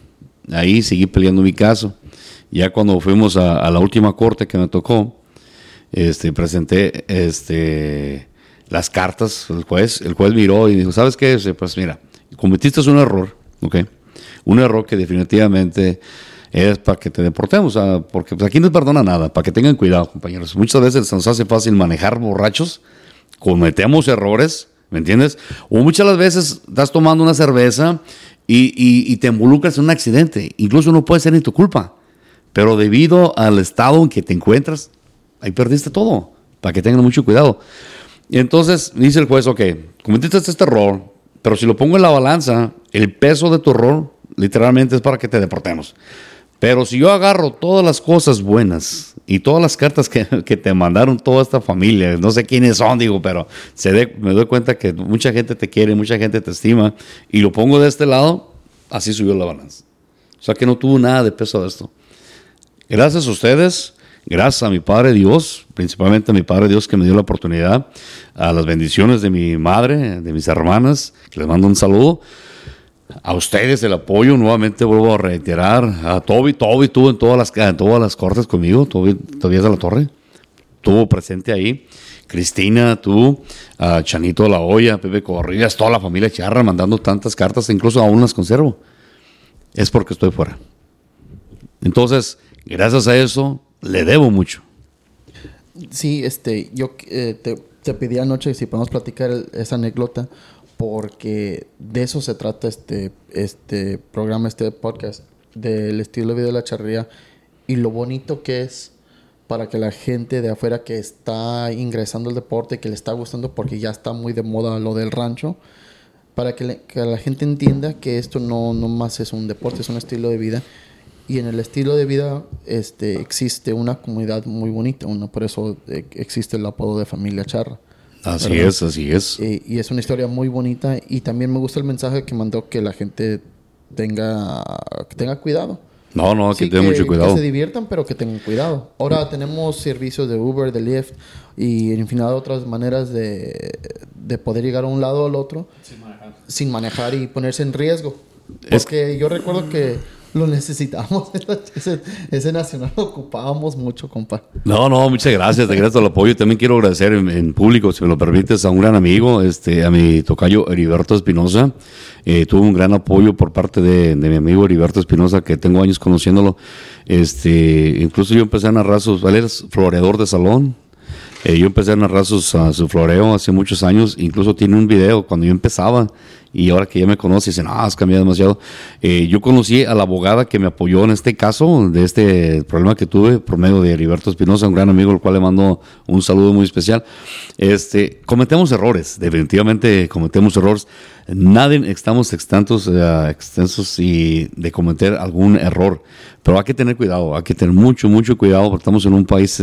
[SPEAKER 2] Ahí seguí peleando mi caso. Ya cuando fuimos a, la última corte que me tocó, este, presenté este, las cartas al juez. El juez miró y dijo, ¿sabes qué? Pues mira, cometiste un error, ¿ok? Un error que definitivamente es para que te deportemos, porque pues, aquí no perdona nada, para que tengan cuidado, compañeros. Muchas veces nos hace fácil manejar borrachos, cometemos errores, ¿me entiendes? O muchas las veces estás tomando una cerveza y, te involucras en un accidente, incluso no puede ser ni tu culpa, pero debido al estado en que te encuentras, ahí perdiste todo, para que tengan mucho cuidado. Y entonces dice el juez, ok, cometiste este error, pero si lo pongo en la balanza, el peso de tu error literalmente es para que te deportemos. Pero si yo agarro todas las cosas buenas y todas las cartas que, te mandaron toda esta familia, no sé quiénes son, digo, pero se me doy cuenta que mucha gente te quiere, mucha gente te estima, y lo pongo de este lado, así subió la balanza. O sea que no tuvo nada de peso de esto. Gracias a ustedes, gracias a mi Padre Dios, principalmente a mi Padre Dios que me dio la oportunidad, a las bendiciones de mi madre, de mis hermanas, que les mando un saludo a ustedes el apoyo, nuevamente vuelvo a reiterar, a Toby, Toby estuvo en todas las, todas las cortes conmigo, Toby todavía de la Torre, estuvo presente ahí, Cristina, tú, a Chanito de la Olla, Pepe Corrillas, toda la familia Charra mandando tantas cartas, incluso aún las conservo, es porque estoy fuera. Entonces, gracias a eso, le debo mucho.
[SPEAKER 1] Sí, este, yo eh, te, te pedí anoche si podemos platicar esa anécdota porque de eso se trata este, este programa, este podcast, del estilo de vida de la charrería y lo bonito que es para que la gente de afuera que está ingresando al deporte, que le está gustando porque ya está muy de moda lo del rancho, para que, la gente entienda que esto no, no más es un deporte, es un estilo de vida. Y en el estilo de vida este, existe una comunidad muy bonita, uno, por eso eh, existe el apodo de familia charra.
[SPEAKER 2] Así es, así es.
[SPEAKER 1] Y, es una historia muy bonita y también me gusta el mensaje que mandó que la gente tenga, tenga cuidado.
[SPEAKER 2] No, no, que tenga mucho cuidado.
[SPEAKER 1] Que se diviertan, pero que tengan cuidado. Ahora tenemos servicios de Uber, de Lyft y infinidad de otras maneras de, de poder llegar a un lado o al otro sin manejar. sin manejar y ponerse en riesgo. Porque yo recuerdo que lo necesitábamos. Ese, ese nacional lo ocupábamos mucho, compa.
[SPEAKER 2] No, no, muchas gracias, te por el apoyo. También quiero agradecer en, público, si me lo permites, a un gran amigo, este, a mi tocayo Heriberto Espinosa. Eh, tuvo un gran apoyo por parte de, de mi amigo Heriberto Espinosa, que tengo años conociéndolo. Este, incluso yo empecé a narrar sus, él es floreador de salón, eh, yo empecé a narrar sus, a su floreo hace muchos años, incluso tiene un video cuando yo empezaba y ahora que ya me conoce, dicen, ah, has cambiado demasiado. Eh, yo conocí a la abogada que me apoyó en este caso, de este problema que tuve, por medio de Heriberto Espinosa, un gran amigo, al cual le mando un saludo muy especial. Este, cometemos errores, definitivamente cometemos errores. Nadie estamos extensos, eh, extensos y de cometer algún error, pero hay que tener cuidado, hay que tener mucho, mucho cuidado, porque estamos en un país...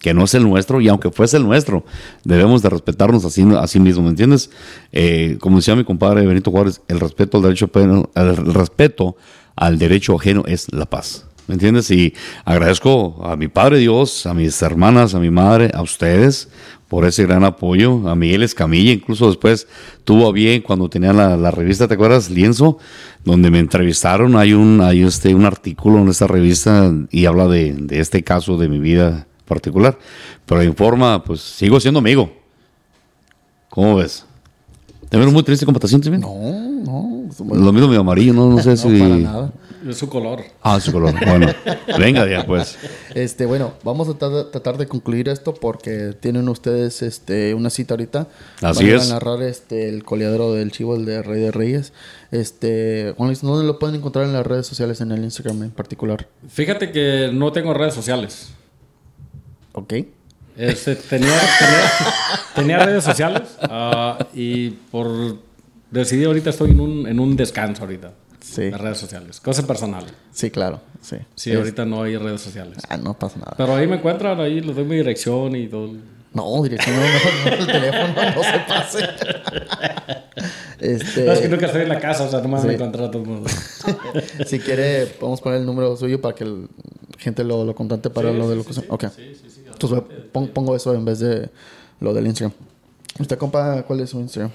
[SPEAKER 2] que no es el nuestro, y aunque fuese el nuestro, debemos de respetarnos así, a sí mismos, ¿me entiendes? Eh, como decía mi compadre Benito Juárez, el respeto al derecho ajeno, el respeto al derecho ajeno es la paz. ¿Me entiendes? Y agradezco a mi Padre Dios, a mis hermanas, a mi madre, a ustedes por ese gran apoyo, a Miguel Escamilla, incluso después tuvo bien cuando tenía la, la, revista, ¿te acuerdas? Lienzo, donde me entrevistaron, hay un, hay este, un artículo en esta revista y habla de, de este caso de mi vida particular. Pero en forma, pues sigo siendo amigo. ¿Cómo ves? ¿Te ves muy triste sientes bien?
[SPEAKER 1] No, no.
[SPEAKER 2] Lo mismo mi amarillo, no, no sé
[SPEAKER 1] No,
[SPEAKER 2] si.
[SPEAKER 1] para nada.
[SPEAKER 3] Es su color.
[SPEAKER 2] Ah, su color. Bueno, venga ya, pues.
[SPEAKER 1] Este, bueno, vamos a tratar, tratar de concluir esto porque tienen ustedes este, una cita ahorita.
[SPEAKER 2] Así
[SPEAKER 1] Van
[SPEAKER 2] es.
[SPEAKER 1] a narrar este, el coleadero del chivo, el de Rey de Reyes. Este, Juan Luis, ¿dónde lo pueden encontrar en las redes sociales, en el Instagram en particular?
[SPEAKER 3] Fíjate que no tengo redes sociales.
[SPEAKER 1] Ok.
[SPEAKER 3] Este, tenía, tenía, tenía redes sociales ah, y por decidí ahorita estoy en un, en un descanso ahorita.
[SPEAKER 1] Sí.
[SPEAKER 3] Las redes sociales. Cosas personales.
[SPEAKER 1] Sí, claro. Sí.
[SPEAKER 3] Sí,
[SPEAKER 1] Es-
[SPEAKER 3] ahorita no hay redes sociales.
[SPEAKER 1] Ah, no pasa nada.
[SPEAKER 3] Pero ahí me encuentran, ahí les doy mi dirección y todo.
[SPEAKER 1] No, dirección no, no, el teléfono no se pase. este,
[SPEAKER 3] No, es que nunca estoy en la casa, o sea, no me van
[SPEAKER 1] Sí.
[SPEAKER 3] a encontrar a todo el mundo.
[SPEAKER 1] si quiere, podemos poner el número suyo para que la gente lo, lo contacte para lo de locución. Ok. Entonces pon- pongo eso en vez de lo del Instagram. ¿Usted, compa, cuál es su Instagram?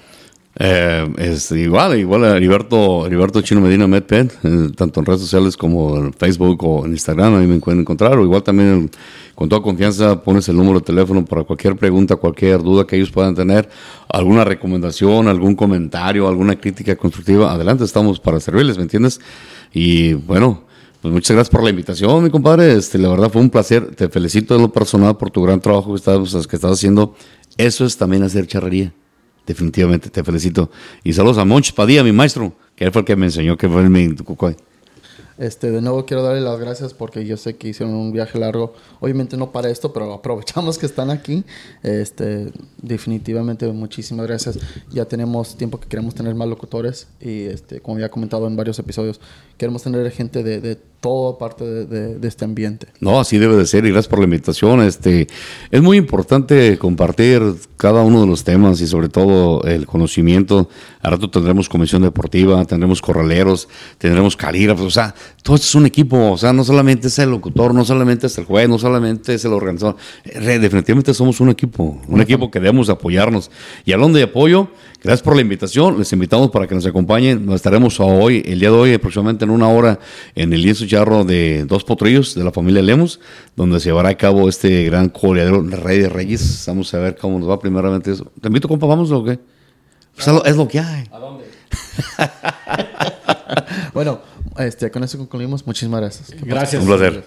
[SPEAKER 2] Eh, es igual, igual a Heriberto, Heriberto Chino Medina MedPen, eh, tanto en redes sociales como en Facebook o en Instagram, ahí me pueden encontrar. O igual también con toda confianza pones el número de teléfono para cualquier pregunta, cualquier duda que ellos puedan tener, alguna recomendación, algún comentario, alguna crítica constructiva. Adelante, estamos para servirles, ¿me entiendes? Y bueno, pues muchas gracias por la invitación, mi compadre. Este, la verdad fue un placer. Te felicito en lo personal por tu gran trabajo que estás, que estás haciendo. Eso es también hacer charrería. Definitivamente, te felicito. Y saludos a Monch Padilla, mi maestro, que él fue el que me enseñó, que fue el mi cucuay.
[SPEAKER 1] Este, de nuevo quiero darle las gracias porque yo sé que hicieron un viaje largo. Obviamente no para esto, pero aprovechamos que están aquí. Este, definitivamente muchísimas gracias. Ya tenemos tiempo que queremos tener más locutores y este, como ya he comentado en varios episodios, queremos tener gente de, de toda parte de, de- de este ambiente.
[SPEAKER 2] No, así debe de ser y gracias por la invitación. Este, es muy importante compartir cada uno de los temas y sobre todo el conocimiento. Al rato tendremos comisión deportiva, tendremos corraleros, tendremos calígrafos, o sea, todo esto es un equipo, o sea, no solamente es el locutor, no solamente es el juez, no solamente es el organizador, Eh, definitivamente somos un equipo, un equipo que debemos apoyarnos. Y hablando de apoyo, gracias por la invitación, les invitamos para que nos acompañen, Nos estaremos hoy, el día de hoy, aproximadamente en una hora, en el lienzo charro de Dos Potrillos, de la familia Lemos, donde se llevará a cabo este gran coleadero Rey de Reyes. Vamos a ver cómo nos va primeramente eso. Te invito, compa, vamos o qué? Pues es lo- es lo que hay.
[SPEAKER 3] ¿A dónde?
[SPEAKER 1] Bueno, este, con eso concluimos. Muchísimas gracias.
[SPEAKER 3] Gracias.
[SPEAKER 2] Un placer.